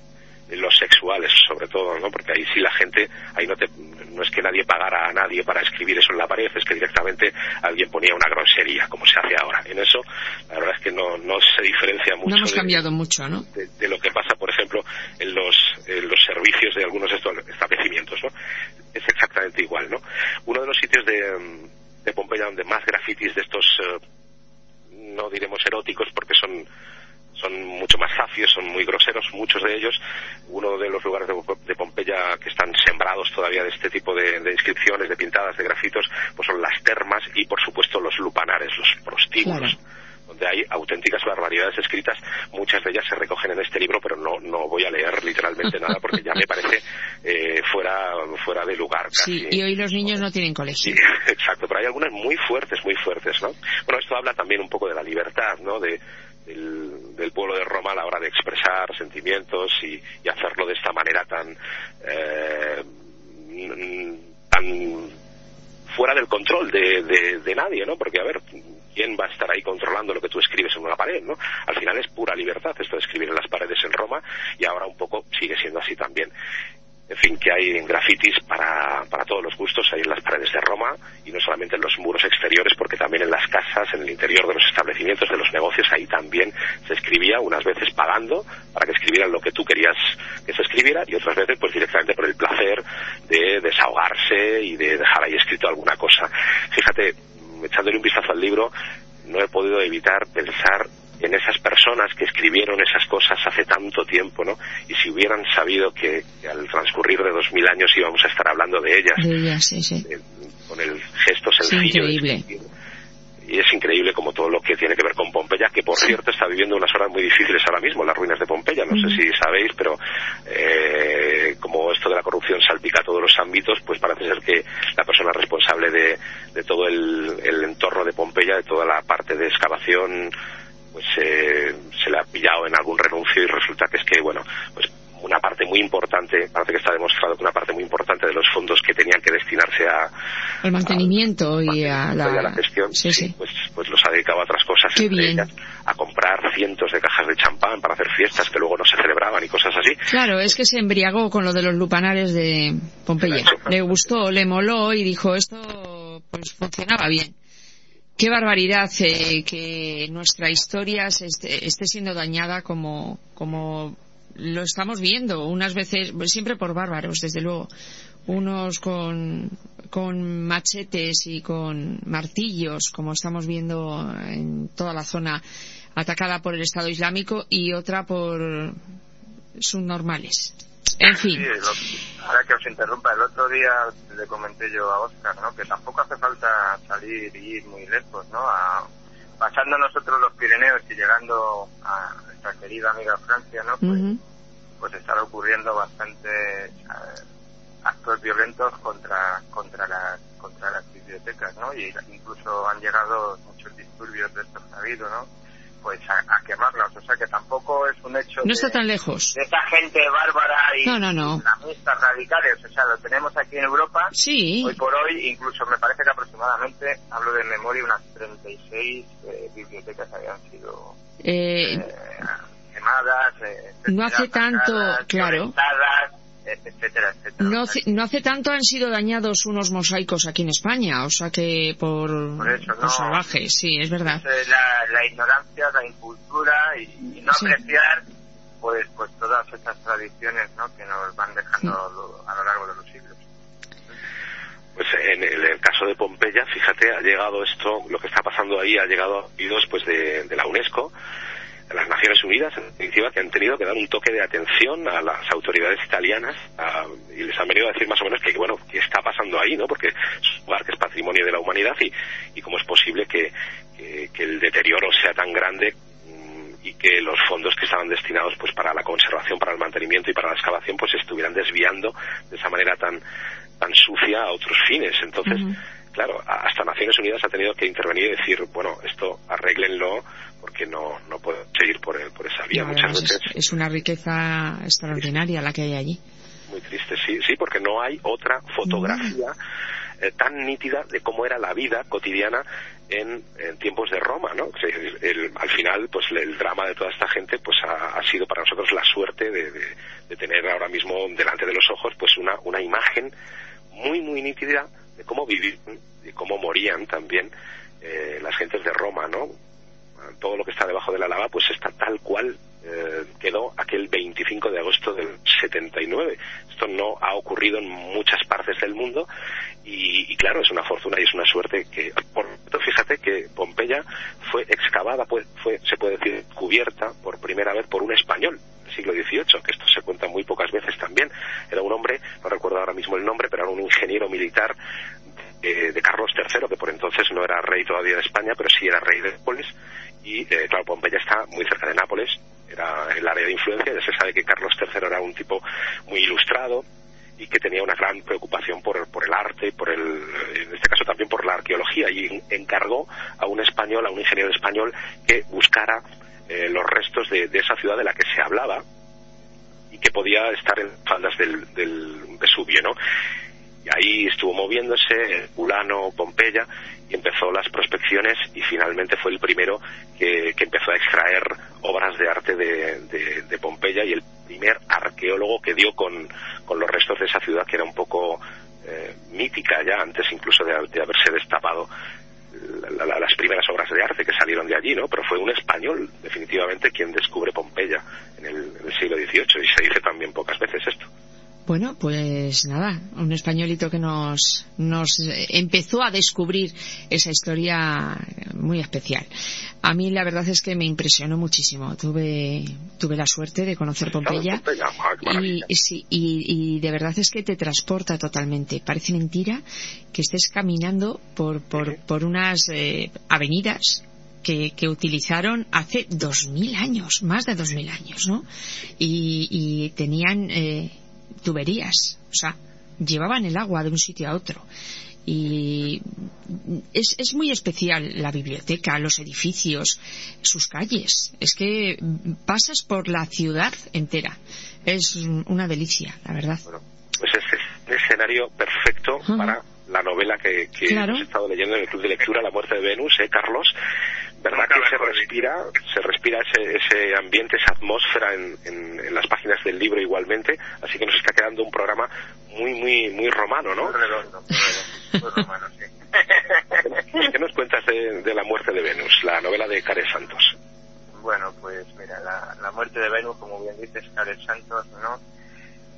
los sexuales sobre todo, ¿no? Porque ahí sí la gente, ahí no, te, no es que nadie pagara a nadie para escribir eso en la pared, es que directamente alguien ponía una grosería, como se hace ahora. En eso, la verdad es que no, no se diferencia mucho. No hemos cambiado mucho, ¿no? De, lo que pasa, por ejemplo, en los, los servicios de algunos establecimientos, ¿no? Es exactamente igual, ¿no? Uno de los sitios de, de Pompeya donde más grafitis de estos, eh, no diremos eróticos porque son son mucho más zafios, son muy groseros, muchos de ellos. Uno de los lugares de, Pompeya que están sembrados todavía de este tipo de, inscripciones, de pintadas, de grafitos, pues son las termas y, por supuesto, los lupanares, los prostíbulos. donde hay auténticas barbaridades escritas. Muchas de ellas se recogen en este libro, pero no, no voy a leer literalmente nada porque ya me parece eh, fuera, fuera de lugar. Sí, y hoy los niños no tienen colegio. exacto, pero hay algunas muy fuertes, muy fuertes, ¿no? Bueno, esto habla también un poco de la libertad, ¿no? De, del, pueblo de Roma a la hora de expresar sentimientos y, hacerlo de esta manera tan eh, tan fuera del control de, de, nadie, ¿no? Porque, a ver, ¿quién va a estar ahí controlando lo que tú escribes en una pared, ¿no? Al final es pura libertad esto de escribir en las paredes en Roma y ahora un poco sigue siendo así también en fin, que hay grafitis para, para todos los gustos ahí en las paredes de Roma y no solamente en los muros exteriores, porque también en las casas, en el interior de los establecimientos, de los negocios, ahí también se escribía, unas veces pagando para que escribieran lo que tú querías que se escribiera y otras veces pues directamente por el placer de desahogarse y de dejar ahí escrito alguna cosa. Fíjate, echándole un vistazo al libro, no he podido evitar pensar en esas personas que escribieron esas cosas hace tanto tiempo, ¿no? Y si hubieran sabido que, al transcurrir de dos mil años íbamos a estar hablando de ellas, de ellas sí, sí. Eh, con el gesto sencillo. increíble. y es increíble como todo lo que tiene que ver con Pompeya, que por cierto está viviendo unas horas muy difíciles ahora mismo, las ruinas de Pompeya, no sé si sabéis, pero eh, como esto de la corrupción salpica todos los ámbitos, pues parece ser que la persona responsable de, de todo el, el entorno de Pompeya, de toda la parte de excavación, pues eh, se le ha pillado en algún renuncio y resulta que es que, bueno, pues una parte muy importante, parece que está demostrado que una parte muy importante de los fondos que tenían que destinarse a al mantenimiento y a la... gestión, Pues, pues los ha dedicado a otras cosas, a comprar cientos de cajas de champán para hacer fiestas que luego no se celebraban y cosas así. Claro, es que se embriagó con lo de los lupanares de Pompeya. Le gustó, le moló y dijo esto pues funcionaba bien qué barbaridad eh, que nuestra historia esté, siendo dañada como, como lo estamos viendo, unas veces, siempre por bárbaros, desde luego, unos con, con machetes y con martillos, como estamos viendo en toda la zona atacada por el Estado Islámico, y otra por subnormales. En fin. ahora que os interrumpa, el otro día le comenté yo a Oscar, ¿no? Que tampoco hace falta salir y ir muy lejos, ¿no? pasando nosotros los Pirineos y llegando a nuestra querida amiga Francia, ¿no? Pues, pues están ocurriendo bastantes eh, actos violentos contra contra las contra las bibliotecas, ¿no? Y incluso han llegado muchos disturbios de estos habido, ¿no? Pues a, quemarlos. O sea que tampoco es un hecho. No está tan lejos. De esa gente bárbara y no, no, no. radicales. O sea, lo tenemos aquí en Europa. Sí. Hoy por hoy, incluso me parece que aproximadamente, hablo de memoria, unas 36 eh, bibliotecas habían sido. Eh, eh quemadas. Eh, no hace tanto, claro etcétera, etcétera. No, no hace tanto han sido dañados unos mosaicos aquí en España, o sea que por, por, salvajes, sí, es verdad. la, ignorancia, la incultura y, no apreciar pues pues todas estas tradiciones ¿no? que nos van dejando a lo largo de los siglos. Pues en el, caso de Pompeya, fíjate, ha llegado esto, lo que está pasando ahí ha llegado a oídos pues de, de la UNESCO las Naciones Unidas, en definitiva, que han tenido que dar un toque de atención a las autoridades italianas y les han venido a decir más o menos que, bueno, qué está pasando ahí, ¿no? Porque es un lugar que es patrimonio de la humanidad y, y cómo es posible que, que, el deterioro sea tan grande mm, y que los fondos que estaban destinados pues para la conservación, para el mantenimiento y para la excavación pues estuvieran desviando de esa manera tan tan sucia a otros fines. Entonces, claro, hasta Naciones Unidas ha tenido que intervenir y decir, bueno, esto arréglenlo porque no, no puede seguir por, por esa vía muchas veces. Es, una riqueza extraordinaria la que hay allí. Muy triste, sí, sí, porque no hay otra fotografía eh, tan nítida de cómo era la vida cotidiana en, tiempos de Roma, ¿no? al final, pues el drama de toda esta gente, pues ha, sido para nosotros la suerte de, de, tener ahora mismo delante de los ojos, pues una, una imagen muy, muy nítida de cómo vivían, y cómo morían también eh, las gentes de Roma, ¿no? todo lo que está debajo de la lava pues está tal cual eh, quedó aquel 25 de agosto del 79. Esto no ha ocurrido en muchas partes del mundo y, claro, es una fortuna y es una suerte que, por fíjate que Pompeya fue excavada, fue, se puede decir, cubierta por primera vez por un español siglo XVIII, que esto se cuenta muy pocas veces también. Era un hombre, no recuerdo ahora mismo el nombre, pero era un ingeniero militar de, Carlos III, que por entonces no era rey todavía de España, pero sí era rey de Nápoles. Y eh, claro, Pompeya está muy cerca de Nápoles, era el área de influencia. Ya se sabe que Carlos III era un tipo muy ilustrado y que tenía una gran preocupación por, por el arte, por el, en este caso también por la arqueología, y encargó a un español, a un ingeniero español, que buscara eh, los restos de, esa ciudad de la que se hablaba y que podía estar en faldas del, del Vesubio, ¿no? Y ahí estuvo moviéndose, Ulano, Pompeya, y empezó las prospecciones y finalmente fue el primero que, empezó a extraer obras de arte de, Pompeya y el primer arqueólogo que dio con, los restos de esa ciudad que era un poco eh, mítica ya antes incluso de, haberse destapado las primeras obras de arte que salieron de allí, ¿no? Pero fue un español, definitivamente, quien descubre Pompeya en el, en el siglo XVIII y se dice también pocas veces esto. Bueno, pues nada, un españolito que nos, nos empezó a descubrir esa historia muy especial. A mí la verdad es que me impresionó muchísimo. Tuve, tuve la suerte de conocer Pompeya y, sí, y, de verdad es que te transporta totalmente. Parece mentira que estés caminando por, por, por unas eh, avenidas que, que, utilizaron hace dos mil años, más de dos mil años, ¿no? Y, y tenían eh, tuberías, o sea, llevaban el agua de un sitio a otro. Y es, es muy especial la biblioteca, los edificios, sus calles. Es que pasas por la ciudad entera. Es una delicia, la verdad. Bueno, pues es un escenario perfecto para la novela que, que hemos estado leyendo en el Club de Lectura, La muerte de Venus, ¿eh, Carlos? Verdad que se respira, se respira ese, ese ambiente, esa atmósfera en, en, las páginas del libro igualmente, así que nos está quedando un programa muy, muy, muy romano, ¿no? Muy redondo, muy, romano, sí. ¿Qué nos cuentas de, de, La muerte de Venus, la novela de Care Santos? Bueno, pues mira, la, la muerte de Venus, como bien dices, Care Santos, ¿no?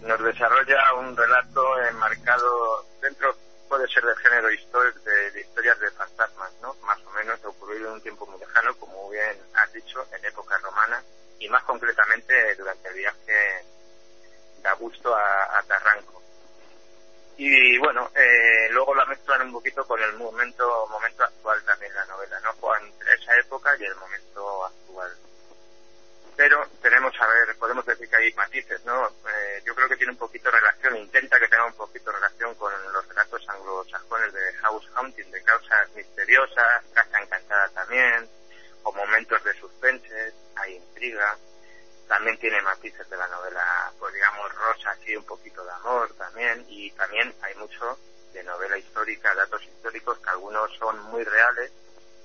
Nos desarrolla un relato enmarcado dentro puede ser del género de, de, historias de fantasmas, ¿no? Más o menos ocurrido en un tiempo muy lejano, como bien has dicho, en época romana y más concretamente durante el viaje de Augusto a, a Tarranco. Y bueno, eh, luego la mezclan un poquito con el momento, momento actual también la novela, ¿no? Entre esa época y el momento pero tenemos, a ver, podemos decir que hay matices, ¿no? Eh, yo creo que tiene un poquito relación, intenta que tenga un poquito relación con los relatos anglosajones de House Hunting, de causas misteriosas, Casa Encantada también, o momentos de suspenso matices de la novela, pues digamos, rosa, así un poquito de amor también, y también hay mucho de novela histórica, datos históricos, que algunos son muy reales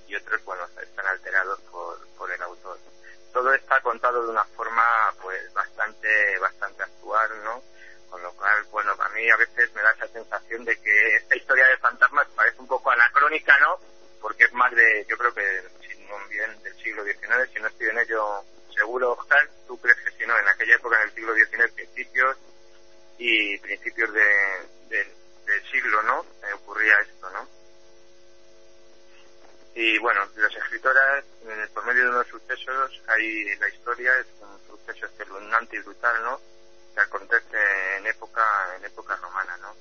y otros, bueno, están alterados por, por el autor. Todo está contado de una forma, pues, bastante, bastante actual, ¿no? Con lo cual, bueno, a mí a veces me da esa sensación de que esta historia de fantasmas parece un poco anacrónica, ¿no? Porque es más de, yo creo que, si no bien del siglo XIX, si no estoy en ello seguro, Oscar, tú crees que si no, en aquella época, en el siglo XIX, principios y principios de, del siglo, ¿no? Eh, ocurría esto, ¿no? Y bueno, las escritoras, por medio de unos sucesos, hay la historia, es un suceso espeluznante y brutal, ¿no? Que acontece en época, en época romana, ¿no?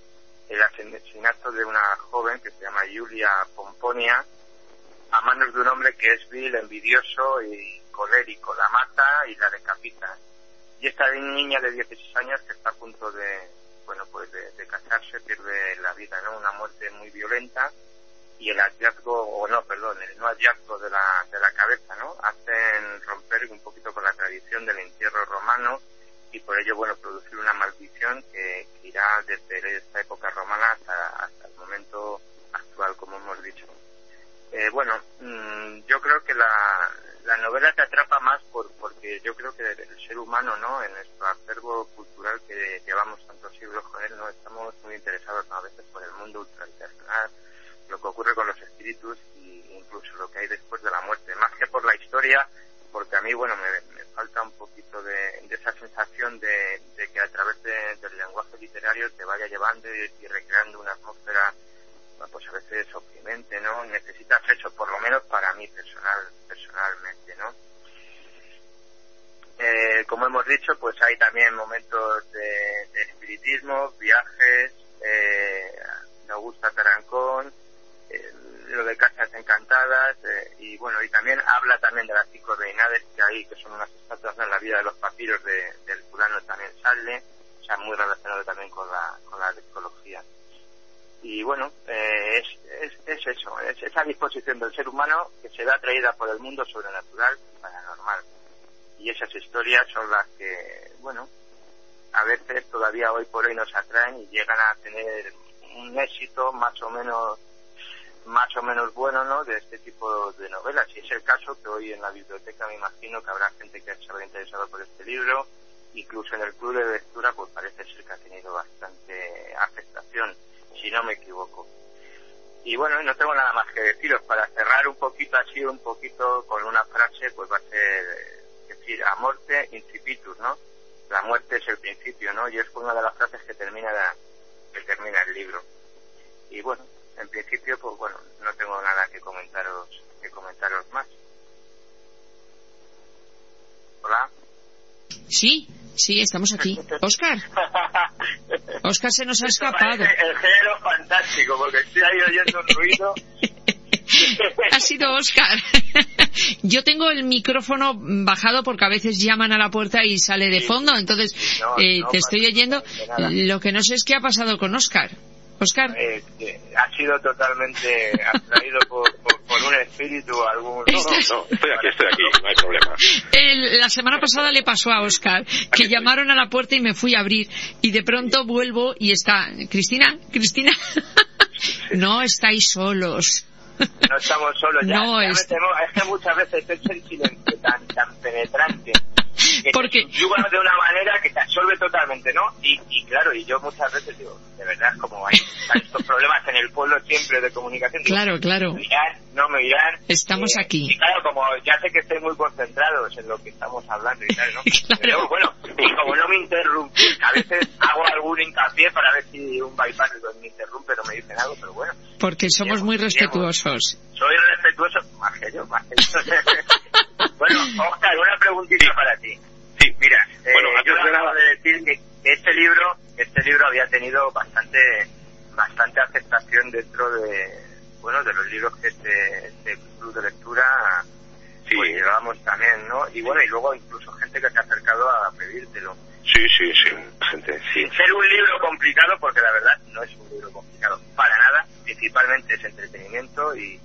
El asesinato de una joven que se llama Julia Pomponia, a manos de un hombre que es vil, envidioso y colérico. La mata y la decapita. Y esta niña de 16 años que está a punto de, bueno, pues de, casarse pierde la vida, ¿no? Una muerte muy violenta y el hallazgo, o no, perdón, el no hallazgo de la, de la cabeza, ¿no? Hacen romper un poquito con la tradición del entierro romano y por ello, bueno, producir una maldición que, irá desde esta época romana hasta, el momento actual, como hemos dicho. Eh, bueno, mm, yo creo que la, la novela te atrapa más por, porque yo creo que el ser humano, ¿no? En nuestro acervo cultural que llevamos tantos siglos con él, ¿no? Estamos muy interesados a veces por el mundo ultraterrenal, lo que ocurre con los espíritus e incluso lo que hay después de la muerte. Más que por la historia, porque a mí, bueno, me, falta un poquito de, esa sensación de, que a través del lenguaje literario te vaya llevando y recreando una atmósfera pues a veces oprimente, ¿no? Necesitas eso, por lo menos para mí personal, personalmente, ¿no? Eh, como hemos dicho, pues hay también momentos de, espiritismo, viajes, eh, Augusta Tarancón, eh, lo de casas encantadas, eh, y bueno, y también habla también de las cinco reinades que hay, que son unas estatuas en la vida de los papiros del fulano también sale, o sea, muy relacionado también con la, con la ecología y bueno, eh, es, es, eso, es esa disposición del ser humano que se da atraída por el mundo sobrenatural y paranormal. Y esas historias son las que, bueno, a veces todavía hoy por hoy nos atraen y llegan a tener un éxito más o menos más o menos bueno, ¿no? De este tipo de novelas. Y es el caso que hoy en la biblioteca me imagino que habrá gente que se habrá interesado por este libro. Incluso en el club de lectura, pues parece ser que ha tenido bastante aceptación si no me equivoco. Y bueno, no tengo nada más que deciros. Para cerrar un poquito así, un poquito con una frase, pues va a ser decir, a muerte incipitus, ¿no? La muerte es el principio, ¿no? Y es una de las frases que termina, que termina el libro. Y bueno, en principio, pues bueno, no tengo nada que comentaros, que comentaros más. Hola. Sí, sí, estamos aquí. Oscar. Oscar se nos ha escapado. El género fantástico, porque estoy ahí oyendo un ruido. ha sido Oscar. Yo tengo el micrófono bajado porque a veces llaman a la puerta y sale de fondo, entonces eh, te estoy oyendo. Lo que no sé es qué ha pasado con Oscar. Oscar. Eh, ha sido totalmente atraído por, un espíritu algún... No, no, no, estoy aquí, estoy aquí, no hay problema. la semana pasada le pasó a Oscar que llamaron a la puerta y me fui a abrir y de pronto vuelvo y está... Cristina, Cristina, no estáis solos. No estamos solos, ya, no es... es que muchas veces es el silencio tan, tan penetrante que Porque... te de una manera que te absorbe totalmente, ¿no? Y, y, claro, y yo muchas veces digo, de verdad, como hay estos problemas en el pueblo siempre de comunicación. claro, claro. ¿Me ¿No me irán? Estamos eh, aquí. Y claro, como ya sé que estoy muy concentrados en lo que estamos hablando y tal, ¿no? claro. bueno, y como no me interrumpís, a veces hago algún hincapié para ver si un bypass me interrumpe o me dicen algo, pero bueno. Porque somos muy respetuosos. Soy respetuoso, más que yo, más que yo. bueno, Oscar, una preguntita para ti. Sí, mira, eh, bueno, yo acabo de decir que este libro, este libro había tenido bastante, bastante aceptación dentro de, bueno, de los libros que este, este club de lectura sí. pues llevamos también, ¿no? Y bueno, y luego incluso gente que se ha acercado a pedírtelo. Sí, sí, sí, gente, sí. Sin ser un libro complicado, porque la verdad no es un libro complicado para nada, principalmente es entretenimiento y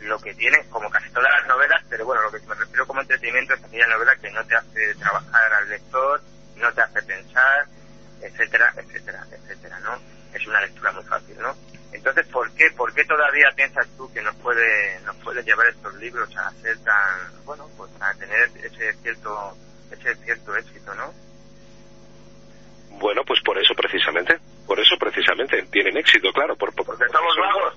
lo que tiene, como casi todas las novelas, pero bueno, lo que me refiero como entretenimiento es aquella novela que no te hace trabajar al lector, no te hace pensar, etcétera, etcétera, etcétera, ¿no? Es una lectura muy fácil, ¿no? Entonces, ¿por qué, por qué todavía piensas tú que nos puede, nos puede llevar estos libros a ser tan, bueno, pues a tener ese cierto, ese cierto éxito, ¿no? Bueno, pues por eso precisamente, por eso precisamente tienen éxito, claro, por, por porque somos vagos.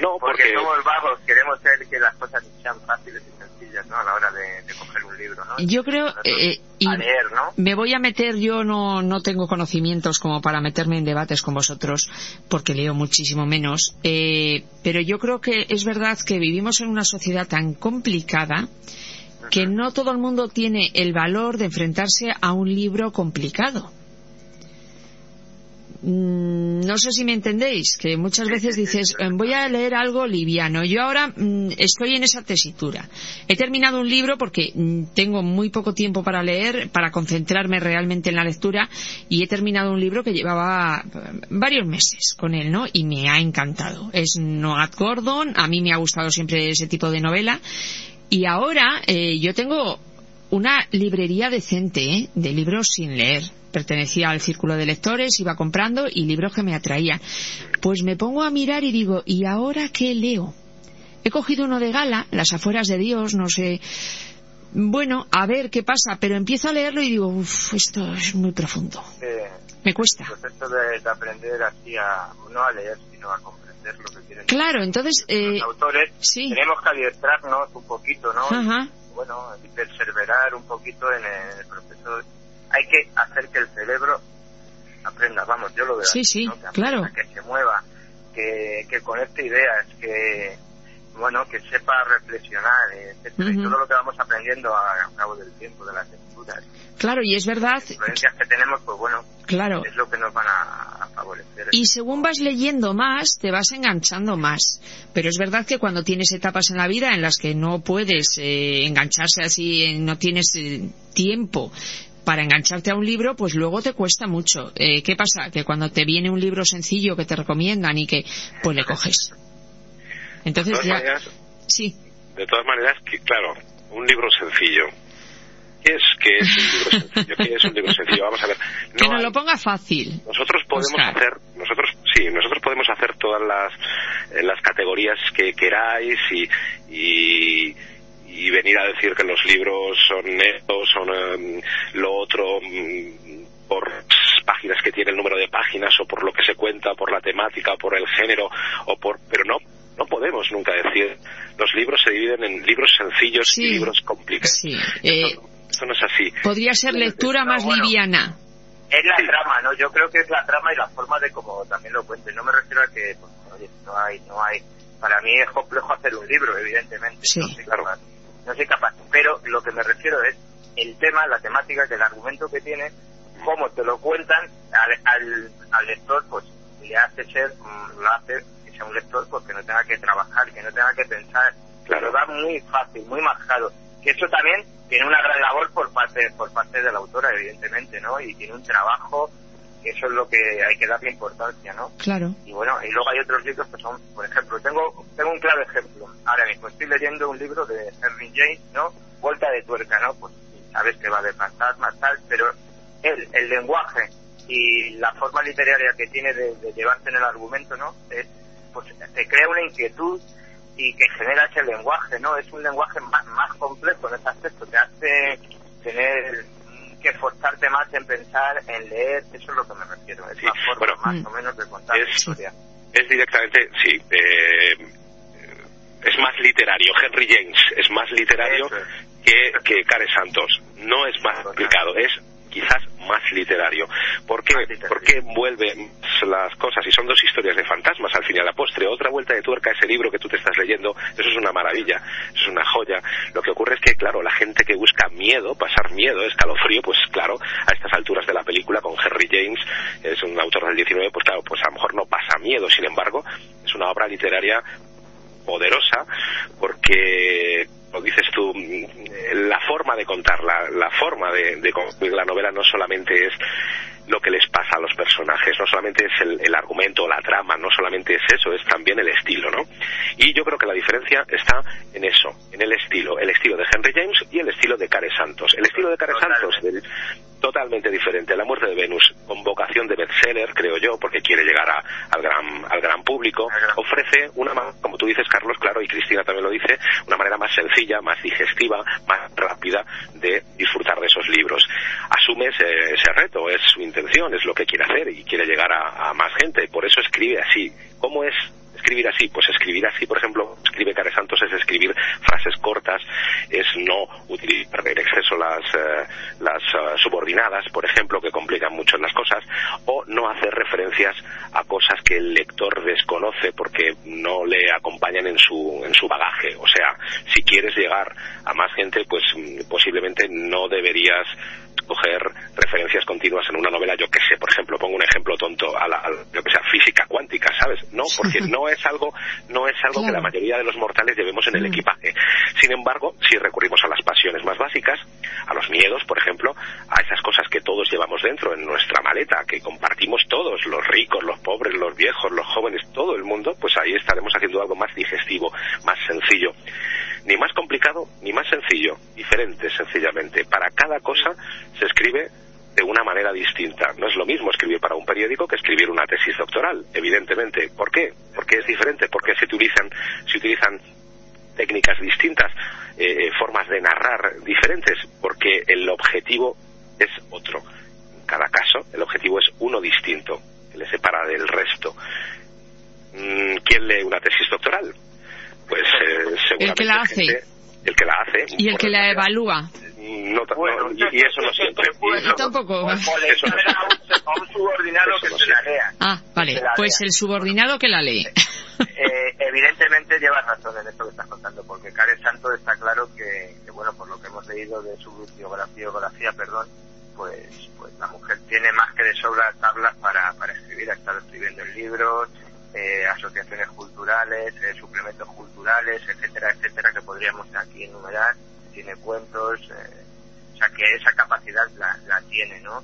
no, porque... porque somos vagos, queremos ser que las cosas sean fáciles y sencillas, ¿no? A la hora de, de coger un libro, ¿no? Yo creo, eh, y a leer, ¿no? me voy a meter, yo no, no tengo conocimientos como para meterme en debates con vosotros, porque leo muchísimo menos, eh, pero yo creo que es verdad que vivimos en una sociedad tan complicada que no todo el mundo tiene el valor de enfrentarse a un libro complicado. Mm, No sé si me entendéis, que muchas veces dices, eh, voy a leer algo liviano. Yo ahora mm, estoy en esa tesitura. He terminado un libro porque mm, tengo muy poco tiempo para leer, para concentrarme realmente en la lectura, y he terminado un libro que llevaba eh, varios meses con él, ¿no? Y me ha encantado. Es Noah Gordon, a mí me ha gustado siempre ese tipo de novela, y ahora eh, yo tengo una librería decente ¿eh? de libros sin leer. Pertenecía al círculo de lectores, iba comprando y libros que me atraían. Pues me pongo a mirar y digo, ¿y ahora qué leo? He cogido uno de gala, Las afueras de Dios, no sé. Bueno, a ver qué pasa, pero empiezo a leerlo y digo, uff, esto es muy profundo. Eh, Me cuesta. el proceso de, de aprender así a, no a leer, sino a comprender lo que quieren Claro, entonces, eh, los autores. sí. Tenemos que adiestrarnos un poquito, ¿no? Ajá. Bueno, perseverar un poquito en el proceso. Hay que hacer que el cerebro aprenda, vamos, yo lo veo Sí, sí, ¿no? que aprenda, claro. que se mueva, que, que conecte ideas, que bueno, que sepa reflexionar, etcétera, y todo lo que vamos aprendiendo a, cabo del tiempo, de las lecturas, claro, y es verdad, las influencias que tenemos, pues bueno, claro. es lo que nos van a favorecer. Y según vas leyendo más, te vas enganchando más. Pero es verdad que cuando tienes etapas en la vida en las que no puedes eh, engancharse así, eh, no tienes eh, tiempo para engancharte a un libro, pues luego te cuesta mucho. Eh, ¿Qué pasa? Que cuando te viene un libro sencillo que te recomiendan y que, pues le coges. de Entonces todas ya, maneras, sí, de todas maneras, que, claro, un libro sencillo. ¿Qué es, qué es un libro sencillo? ¿Qué es un libro sencillo? Vamos a ver. que No nos hay- lo ponga fácil. Nosotros podemos Oscar. hacer, nosotros sí, nosotros podemos hacer todas las, eh, las categorías que queráis y, y, y venir a decir que los libros son estos, son em, lo otro, mm, por páginas que tiene el número de páginas o por lo que se cuenta, por la temática, por el género, o por, pero no, no podemos nunca decir. Los libros se dividen en libros sencillos Sí. y libros complicados. Sí. Eh, Esto no es así. podría ser lectura No, más bueno. liviana. Es la Sí. trama, ¿no? Yo creo que es la trama y la forma de cómo también lo cuente. No me refiero a que, pues, oye, no hay, no hay. Para mí es complejo hacer un libro, evidentemente. Sí. No soy capaz. No soy capaz. Pero lo que me refiero es el tema, la temática, que el argumento que tiene, cómo te lo cuentan al, al, al lector, pues le hace ser, mm, lo hace que sea un lector, pues que no tenga que trabajar, que no tenga que pensar. Claro. Lo da muy fácil, muy marcado. Que eso también tiene una gran labor por parte por parte de la autora, evidentemente, ¿no? Y tiene un trabajo, que eso es lo que hay que darle importancia, ¿no? Claro. Y bueno, y luego hay otros libros que son, por ejemplo, tengo tengo un claro ejemplo. Ahora mismo estoy leyendo un libro de Henry James, ¿no? Vuelta de tuerca, ¿no? Pues sabes que va de fantasmas, tal, pero él, el lenguaje y la forma literaria que tiene de, de llevarse en el argumento, ¿no? Es, pues te crea una inquietud y que genera ese lenguaje, ¿no? Es un lenguaje más, más complejo en ese aspecto, te hace tener que esforzarte más en pensar, en leer, eso es lo que me refiero, es Sí, la forma bueno, más o menos de contar la historia. es directamente, sí, eh, es más literario. Henry James es más literario es. que, que Care Santos. No es más complicado, es quizás más literario. ¿Por qué? Literario. Porque envuelve las cosas y son dos historias de fantasmas al fin y a la postre. Otra vuelta de tuerca ese libro que tú te estás leyendo, eso es una maravilla, eso es una joya. Lo que ocurre es que, claro, la gente que busca miedo, pasar miedo, escalofrío, pues claro, a estas alturas de la película con Henry James, es un autor del 19, pues claro, pues a lo mejor no pasa miedo. Sin embargo, es una obra literaria poderosa porque lo dices tú la forma de contar la, forma de, de concluir la novela no solamente es lo que les pasa a los personajes, no solamente es el, argumento la trama, no solamente es eso, es también el estilo, ¿no? Y yo creo que la diferencia está en eso, en el estilo, el estilo de Henry James y el estilo de Care Santos. El estilo de Care Santos, del, totalmente diferente. La muerte de Venus, con vocación de bestseller, creo yo, porque quiere llegar a, al, gran, al gran público, ofrece una, como tú dices, Carlos, claro, y Cristina también lo dice, una manera más sencilla, más digestiva, más rápida de disfrutar de esos libros. Asume ese, ese reto, es su intención, es lo que quiere hacer y quiere llegar a, a más gente, por eso escribe así. ¿Cómo es escribir así? Pues escribir así, por ejemplo, escribe Care Santos es escribir frases cortas, es no utilizar en exceso las, eh, las uh, subordinadas, por ejemplo, que complican mucho las cosas, o no hacer referencias a cosas que el lector desconoce porque no le acompañan en su, en su bagaje. O sea, si quieres llegar a más gente, pues mm, posiblemente no deberías coger referencias continuas en una novela, yo que sé, por ejemplo, pongo un ejemplo tonto, a la, a lo que sea física cuántica, ¿sabes? No, porque no es algo, no es algo claro. que la mayoría de los mortales llevemos en el equipaje. Sin embargo, si recurrimos a las pasiones más básicas, a los miedos, por ejemplo, a esas cosas que todos llevamos dentro en nuestra maleta, que compartimos todos, los ricos, los pobres, los viejos, los jóvenes, todo el mundo, pues ahí estaremos haciendo algo más digestivo, más sencillo ni más complicado ni más sencillo, diferente sencillamente. Para cada cosa se escribe de una manera distinta. No es lo mismo escribir para un periódico que escribir una tesis doctoral, evidentemente. ¿Por qué? Porque es diferente, porque se utilizan, se utilizan técnicas distintas, eh, formas de narrar diferentes, porque el objetivo es otro. En cada caso, el objetivo es uno distinto, que le separa del resto. Mm, ¿Quién lee una tesis doctoral? Pues eh, seguramente el que la hace. Gente, el que la hace. Y el que la evalúa. No, bueno, no, y, y, eso no siempre. Yo tampoco. Eso no a un subordinado que se la lea. Ah, vale. Pues el subordinado que la lee. Eh, evidentemente llevas razón en esto que estás contando, porque Care Santo está claro que, que, bueno, por lo que hemos leído de su biografía, biografía perdón, pues, pues la mujer tiene más que de sobra tablas para, para escribir, ha estado escribiendo en libros, eh, asociaciones culturales, eh, suplementos culturales, etcétera, etcétera, que podríamos aquí enumerar, tiene cuentos, eh, o sea que esa capacidad la, la tiene, ¿no?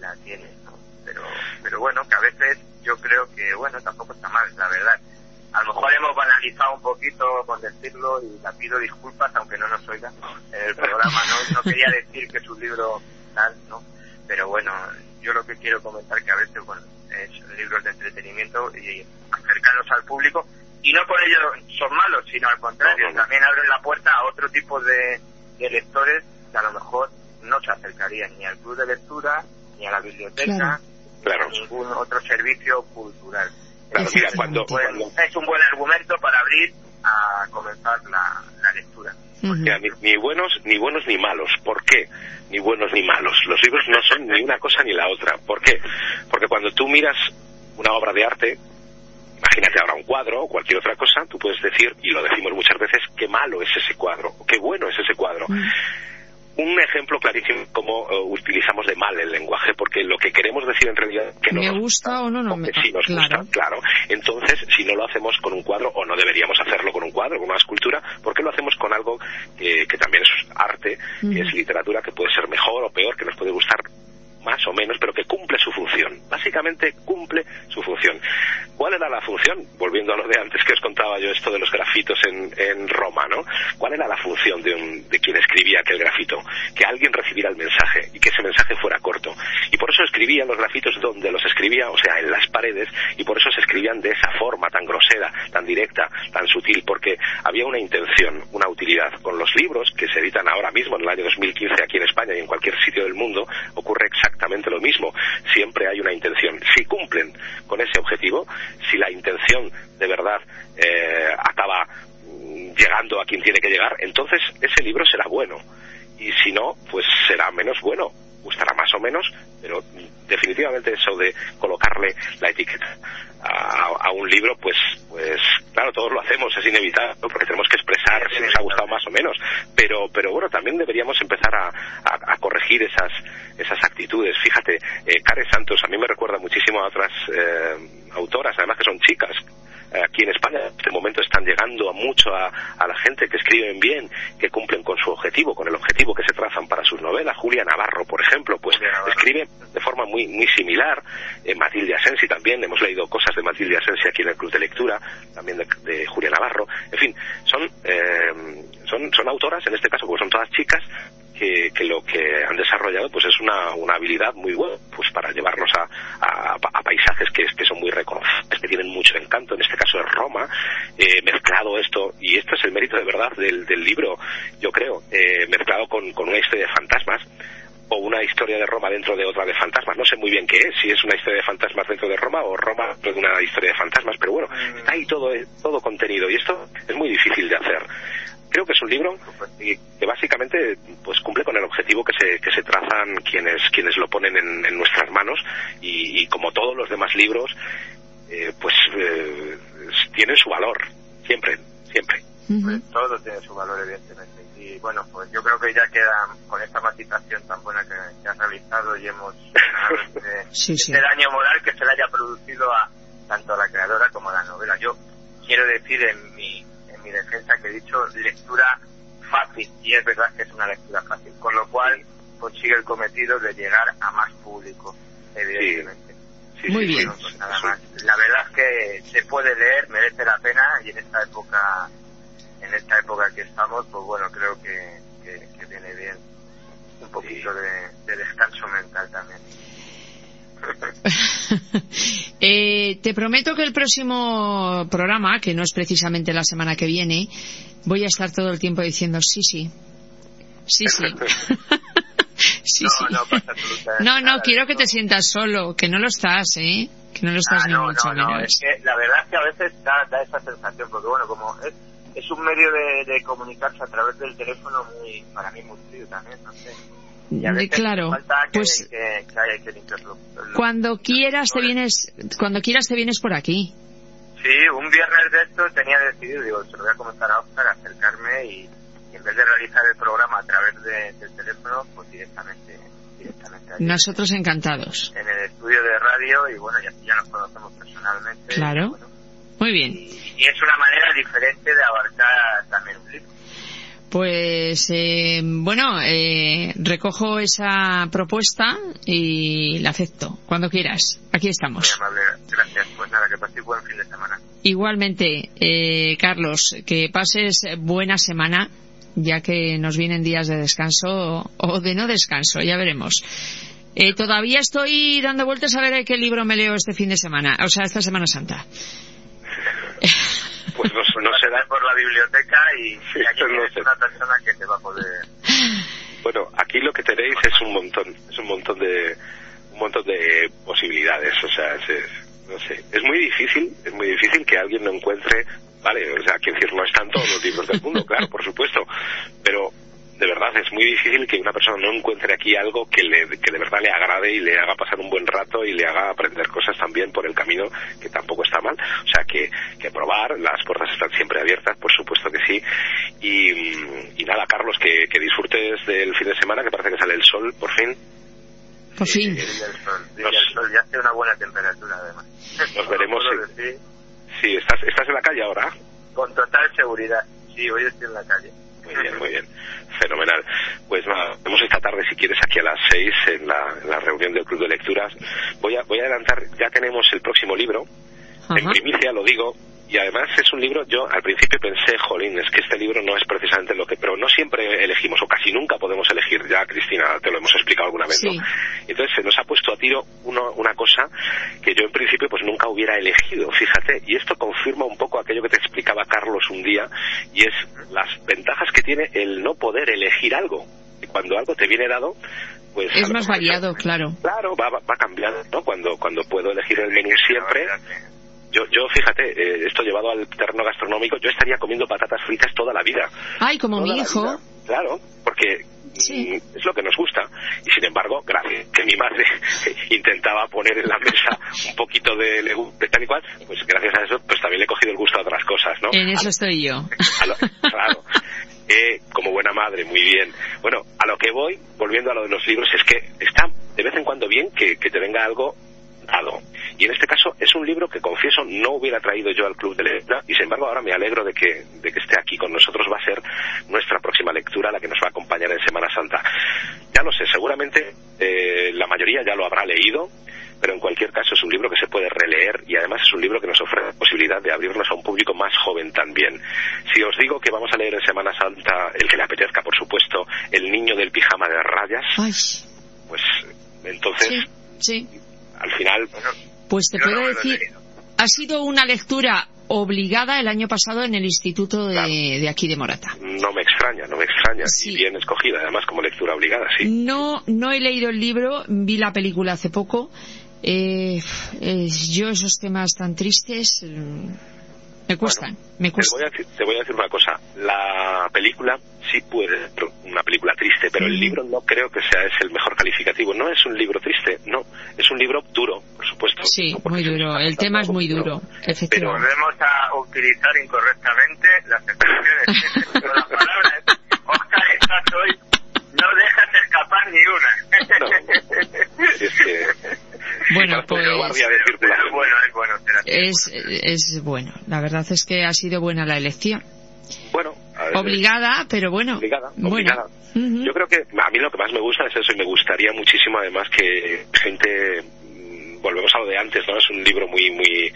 La tiene, ¿no? Pero, pero bueno, que a veces yo creo que, bueno, tampoco está mal, la verdad. A lo mejor hemos banalizado un poquito con decirlo y la pido disculpas, aunque no nos oiga en el programa, ¿no? No quería decir que su libro tal, ¿no? Pero bueno, yo lo que quiero comentar que a veces, bueno, es libros de entretenimiento y cercanos al público y no por ello son malos, sino al contrario, también abren la puerta a otro tipo de, de, lectores que a lo mejor no se acercarían ni al club de lectura, ni a la biblioteca, claro. ni a ningún otro servicio cultural. Claro, mira, cuando, cuando... Es un buen argumento para abrir a comenzar la, la lectura. Uh -huh. ni, ni, buenos ni buenos ni malos. ¿Por qué? Ni buenos ni malos. Los libros no son ni una cosa ni la otra. ¿Por qué? Porque cuando tú miras una obra de arte, imagínate ahora un cuadro o cualquier otra cosa, tú puedes decir, y lo decimos muchas veces, qué malo es ese cuadro, o qué bueno es ese cuadro. Mm. Un ejemplo clarísimo cómo uh, utilizamos de mal el lenguaje, porque lo que queremos decir en realidad es que no me nos gusta, o no, no me sí nos claro. gusta, claro. Entonces, si no lo hacemos con un cuadro, o no deberíamos hacerlo con un cuadro, con una escultura, ¿por qué lo hacemos con algo que, que también es arte, mm. que es literatura, que puede ser mejor o peor, que nos puede gustar más o menos, pero que cumple su función. Básicamente cumple su función. ¿Cuál era la función? Volviendo a lo de antes que os contaba yo esto de los grafitos en, en Roma, ¿no? ¿Cuál era la función de, un, de quien escribía aquel grafito? Que alguien recibiera el mensaje y que ese mensaje fuera corto. Y por eso escribían los grafitos donde los escribía, o sea, en las paredes, y por eso se escribían de esa forma tan grosera, tan directa, tan sutil, porque había una intención, una utilidad. Con los libros que se editan ahora mismo, en el año 2015, aquí en España y en cualquier sitio del mundo, ocurre exactamente lo mismo. Siempre hay una intención. Si cumplen con ese objetivo, si la intención de verdad eh, acaba llegando a quien tiene que llegar, entonces ese libro será bueno. Y si no, pues será menos bueno. Gustará más o menos, pero definitivamente eso de colocarle la etiqueta a, un libro, pues, pues claro, todos lo hacemos, es inevitable, porque tenemos que expresar si nos ha gustado más o menos. Pero, pero bueno, también deberíamos empezar a, a, a corregir esas, esas actitudes. Fíjate, eh, Care Santos a mí me recuerda muchísimo a otras eh, autoras, además que son chicas, aquí en España en este momento están llegando a mucho a, la gente que escriben bien, que cumplen con su objetivo, con el objetivo que se trazan para sus novelas. Julia Navarro, por ejemplo, pues escribe de forma muy muy similar. Eh, Matilde Asensi también, hemos leído cosas de Matilde Asensi aquí en el Club de Lectura, también de, Julia Navarro. En fin, son, eh, son, son autoras, en este caso, pues son todas chicas que, lo que han desarrollado pues es una, una habilidad muy buena pues para llevarnos a, paisajes que, que, son muy reconocibles, que tienen mucho encanto, en este caso es Roma, eh, mezclado esto, y esto es el mérito de verdad del, del libro, yo creo, eh, mezclado con, una historia de fantasmas, o una historia de Roma dentro de otra de fantasmas. No sé muy bien qué es, si es una historia de fantasmas dentro de Roma o Roma dentro de una historia de fantasmas, pero bueno, está ahí todo, todo contenido y esto es muy difícil de hacer creo que es un libro que básicamente pues cumple con el objetivo que se, que se trazan quienes, quienes lo ponen en, nuestras manos y, como todos los demás libros, eh, pues eh, tienen su valor, siempre, siempre. Pues todo tiene su valor, evidentemente. Y bueno, pues yo creo que ya queda con esta matización tan buena que, has realizado y hemos este, este daño moral que se le haya producido a tanto a la creadora como a la novela. Yo quiero decir en mi mi defensa que he dicho lectura fácil y es verdad que es una lectura fácil, con lo cual consigue el cometido de llegar a más público, evidentemente. Muy bien. Pues la verdad es que se puede leer, merece la pena y en esta época, en esta época que estamos, pues bueno, creo que, que, viene bien un poquito de descanso mental también. Eh, te prometo que el próximo programa, que no es precisamente la semana que viene, voy a estar todo el tiempo diciendo sí, sí. Sí, sí. sí, no, No, quiero que te sientas solo, que no lo estás, ¿eh? Que no lo estás ah, ni mucho no, Es que la verdad es que a veces da, esa sensación, porque bueno, como es, es un medio de, comunicarse a través del teléfono muy, para mí muy frío también, no sé claro, pues cuando quieras te vienes, cuando quieras te vienes por aquí. Sí, un viernes de esto tenía decidido, digo, se lo voy a comentar a Oscar, acercarme y, en vez de realizar el programa a través del teléfono, pues directamente, directamente Nosotros encantados. En el estudio de radio y bueno, ya, ya nos conocemos personalmente. Claro. Muy bien. y es una manera diferente de abarcar también un libro. Pues eh, bueno, eh, recojo esa propuesta y la acepto cuando quieras. Aquí estamos. Muy amable, gracias. Pues nada, que pases buen fin de semana. Igualmente, eh, Carlos, que pases buena semana, ya que nos vienen días de descanso o de no descanso, ya veremos. Eh, todavía estoy dando vueltas a ver qué libro me leo este fin de semana, o sea, esta Semana Santa. Pues no, no será. por la biblioteca y, aquí es una persona que te va a poder bueno aquí lo que tenéis es un montón es un montón de un montón de posibilidades o sea es, no sé. Es muy difícil es muy difícil que alguien no encuentre vale o sea quiero decir no están todos los libros del mundo claro por supuesto pero de verdad es muy difícil que una persona no encuentre aquí algo que, le, que de verdad le agrade y le haga pasar un buen rato y le haga aprender cosas también por el camino que tampoco está mal. O sea, que, que probar, las puertas están siempre abiertas, por supuesto que sí. Y, y nada, Carlos, que, que disfrutes del fin de semana, que parece que sale el sol por fin. Por fin. el sol, ya hace una buena temperatura además. Nos veremos. Si, sí, estás, estás en la calle ahora. Con total seguridad. Sí, hoy estoy en la calle. Muy bien, muy bien. Fenomenal. Pues nada, vemos esta tarde, si quieres, aquí a las seis en la, reunión del Club de Lecturas. Voy a, voy a adelantar, ya tenemos el próximo libro. En primicia lo digo, y además es un libro, yo al principio pensé, jolín, es que este libro no es precisamente lo que, pero no siempre elegimos, o casi nunca podemos elegir, ya Cristina, te lo hemos explicado alguna vez, ¿no? Entonces se nos ha puesto a tiro una cosa que yo en principio pues nunca hubiera elegido, fíjate, y esto confirma un poco aquello que te explicaba Carlos un día, y es las ventajas que tiene el no poder elegir algo. Y cuando algo te viene dado, pues... Es más variado, claro. Claro, va, va cambiando, ¿no? Cuando, cuando puedo elegir el menú siempre yo, yo fíjate, eh, esto llevado al terreno gastronómico, yo estaría comiendo patatas fritas toda la vida. Ay, como mi hijo. Claro, porque mm, es lo que nos gusta. Y sin embargo, gracias que mi madre intentaba poner en la mesa un poquito de, de tal y cual, pues gracias a eso, pues también le he cogido el gusto a otras cosas, ¿no? En eso estoy yo. claro. Eh, como buena madre, muy bien. Bueno, a lo que voy, volviendo a lo de los libros, es que está de vez en cuando bien que, que te venga algo dado. Y en este caso es un libro que, confieso, no hubiera traído yo al Club de Lectura y, sin embargo, ahora me alegro de que, de que esté aquí con nosotros. Va a ser nuestra próxima lectura, la que nos va a acompañar en Semana Santa. Ya lo sé, seguramente eh, la mayoría ya lo habrá leído, pero en cualquier caso es un libro que se puede releer y además es un libro que nos ofrece la posibilidad de abrirnos a un público más joven también. Si os digo que vamos a leer en Semana Santa, el que le apetezca, por supuesto, El niño del pijama de rayas, pues entonces, sí, al final... Pues te puedo decir, ha sido una lectura obligada el año pasado en el instituto de, aquí de Morata. No me extraña, no me extraña. Y bien escogida, además, como lectura obligada, sí. No, no he leído el libro, vi la película hace poco. Eh, eh, yo esos temas tan tristes me cuestan, me cuestan. Te voy, a decir, una cosa. La película sí puede ser una película triste, pero el libro no creo que sea ese el mejor calificativo. No es un libro triste, no. Es un libro duro, por supuesto. Sí, muy duro. El tema es muy duro, efectivamente. Pero volvemos a utilizar incorrectamente las expresiones. las palabras. Oscar, estás hoy. No dejas escapar ni una. es que bueno, pues es, es bueno. La verdad es que ha sido buena la elección. Bueno, obligada, pero bueno. Obligada, obligada. Yo creo que a mí lo que más me gusta es eso y me gustaría muchísimo además que gente mm, volvemos a lo de antes, ¿no? Es un libro muy muy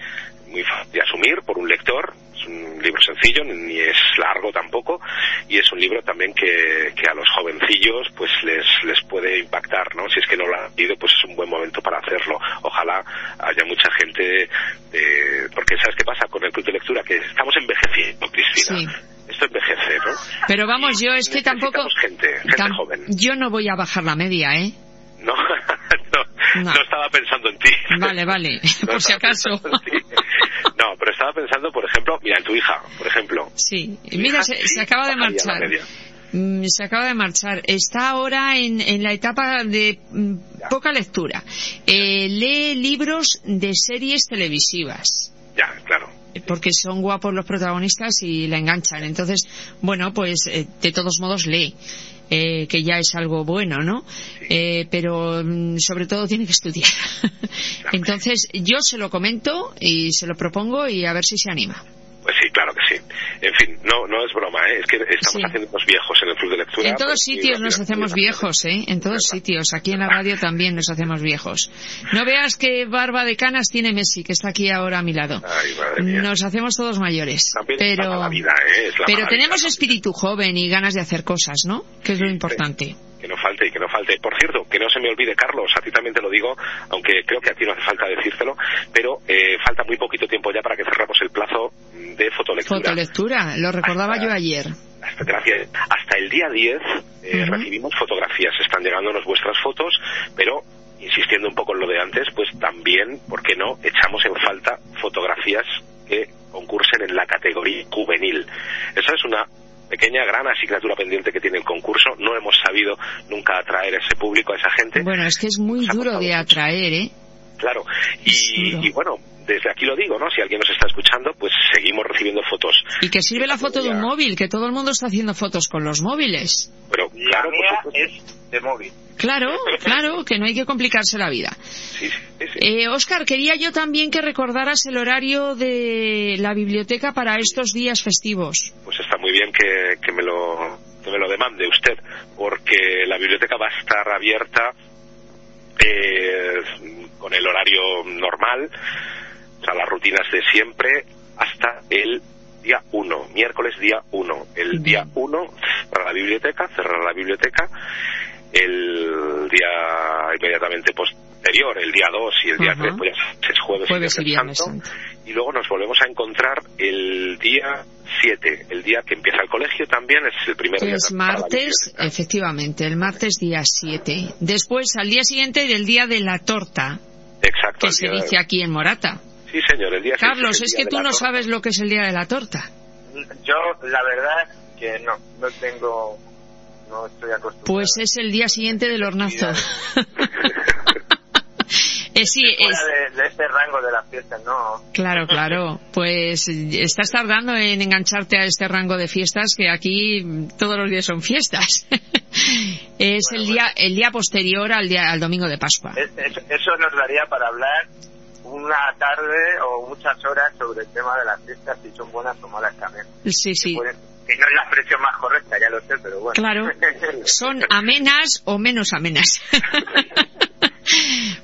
muy fácil de asumir por un lector, es un libro sencillo, ni es largo tampoco, y es un libro también que, que a los jovencillos pues les, les puede impactar, ¿no? Si es que no lo han leído, pues es un buen momento para hacerlo. Ojalá haya mucha gente, porque ¿sabes qué pasa con el club de lectura? Que estamos envejeciendo, Cristina. Esto envejece, ¿no? Pero vamos, yo es que tampoco... Gente, gente joven. Yo no voy a bajar la media, ¿eh? No, no, estaba pensando en ti. Vale, vale, por si acaso. No, pero estaba pensando, por ejemplo, mira, en tu hija, por ejemplo. Sí, mira, se, acaba de marchar. Mm, se acaba de marchar. Está ahora en, en la etapa de mm, poca lectura. Eh, lee libros de series televisivas. Ya, claro porque son guapos los protagonistas y la enganchan. Entonces, bueno, pues eh, de todos modos lee. Eh, que ya es algo bueno, ¿no? Eh, pero mm, sobre todo tiene que estudiar. Entonces yo se lo comento y se lo propongo y a ver si se anima. Sí, sí. En fin, no, no es broma, ¿eh? es que estamos haciendo haciéndonos viejos en el club de lectura. En todos sitios nos hacemos viejos, ¿eh? En todos sitios. Aquí en la radio también nos hacemos viejos. No veas qué barba de canas tiene Messi, que está aquí ahora a mi lado. Nos hacemos todos mayores. pero, ¿eh? pero tenemos espíritu joven y ganas de hacer cosas, ¿no? Que es lo importante que no falte y que no falte. Por cierto, que no se me olvide, Carlos, a ti también te lo digo, aunque creo que a ti no hace falta decírtelo, pero eh, falta muy poquito tiempo ya para que cerramos el plazo de fotolectura. Fotolectura, lo recordaba yo ayer. Hasta, gracias. Hasta el día 10 eh, recibimos fotografías, están llegándonos vuestras fotos, pero insistiendo un poco en lo de antes, pues también, ¿por qué no?, echamos en falta fotografías que concursen en la categoría juvenil. Esa es una pequeña, gran asignatura pendiente que tiene el concurso. No hemos sabido nunca atraer a ese público, a esa gente. Bueno, es que es muy duro de atraer, ¿eh? Claro, y, bueno, desde aquí lo digo, ¿no? Si alguien nos está escuchando, pues seguimos recibiendo fotos. Y que sirve la foto de un móvil, que todo el mundo está haciendo fotos con los móviles. Pero claro, es de móvil. Claro, claro, que no hay que complicarse la vida. Sí, sí, eh, Oscar, quería yo también que recordaras el horario de la biblioteca para estos días festivos. Pues está muy bien que, que me lo que me lo demande usted, porque la biblioteca va a estar abierta eh, con el horario normal, o sea, las rutinas de siempre, hasta el día 1, miércoles día 1. El día 1 para la biblioteca, cerrar la biblioteca. El día inmediatamente posterior, el día 2 y el día 3, pues es jueves, jueves y Santo. Y luego nos volvemos a encontrar el día 7, el día que empieza el colegio también, es el primer día. Es martes, efectivamente, el martes día 7. Después, al día siguiente del día de la torta. Exacto. Que se dice aquí en Morata. Sí, señor, el día Carlos, es, que tú no sabes lo que es el día de la torta. Yo, la verdad, que no, no tengo, no estoy acostumbrado. Pues es el día siguiente del hornazo. Eh, sí, es... de, este rango de la fiesta, no. Claro, claro. Pues estás tardando en engancharte a este rango de fiestas que aquí todos los días son fiestas. es el día el día posterior al día al domingo de Pascua. eso nos daría para hablar una tarde o muchas horas sobre el tema de las fiestas, si son buenas o malas también. Sí, sí. Que no es la expresión más correcta, ya lo sé, pero bueno. Claro, son amenas o menos amenas.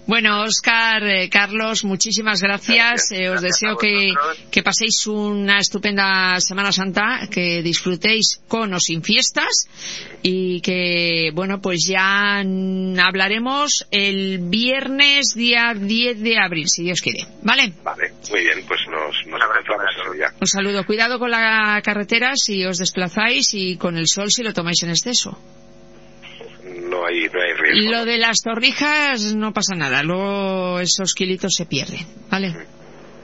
Bueno, Oscar, eh, Carlos, muchísimas gracias. Eh, os deseo que, que, paséis una estupenda Semana Santa, que disfrutéis con o sin fiestas y que, bueno, pues ya hablaremos el viernes día 10 de abril, si Dios quiere. ¿Vale? Vale, muy bien, pues nos, nos día. Un saludo. Cuidado con la carretera si os desplazáis y con el sol si lo tomáis en exceso no hay, no hay riesgo. Lo de las torrijas no pasa nada, luego esos kilitos se pierden, ¿vale?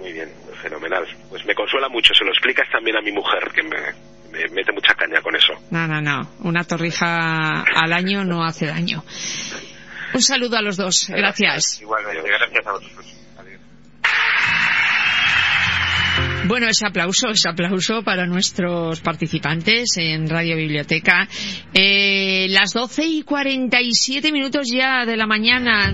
Muy bien, fenomenal. Pues me consuela mucho, se lo explicas también a mi mujer, que me, me mete mucha caña con eso. No, no, no, una torrija al año no hace daño. Un saludo a los dos, gracias. Igualmente, gracias a vosotros. Bueno, ese aplauso, ese aplauso para nuestros participantes en Radio Biblioteca. Eh, las 12 y 47 minutos ya de la mañana.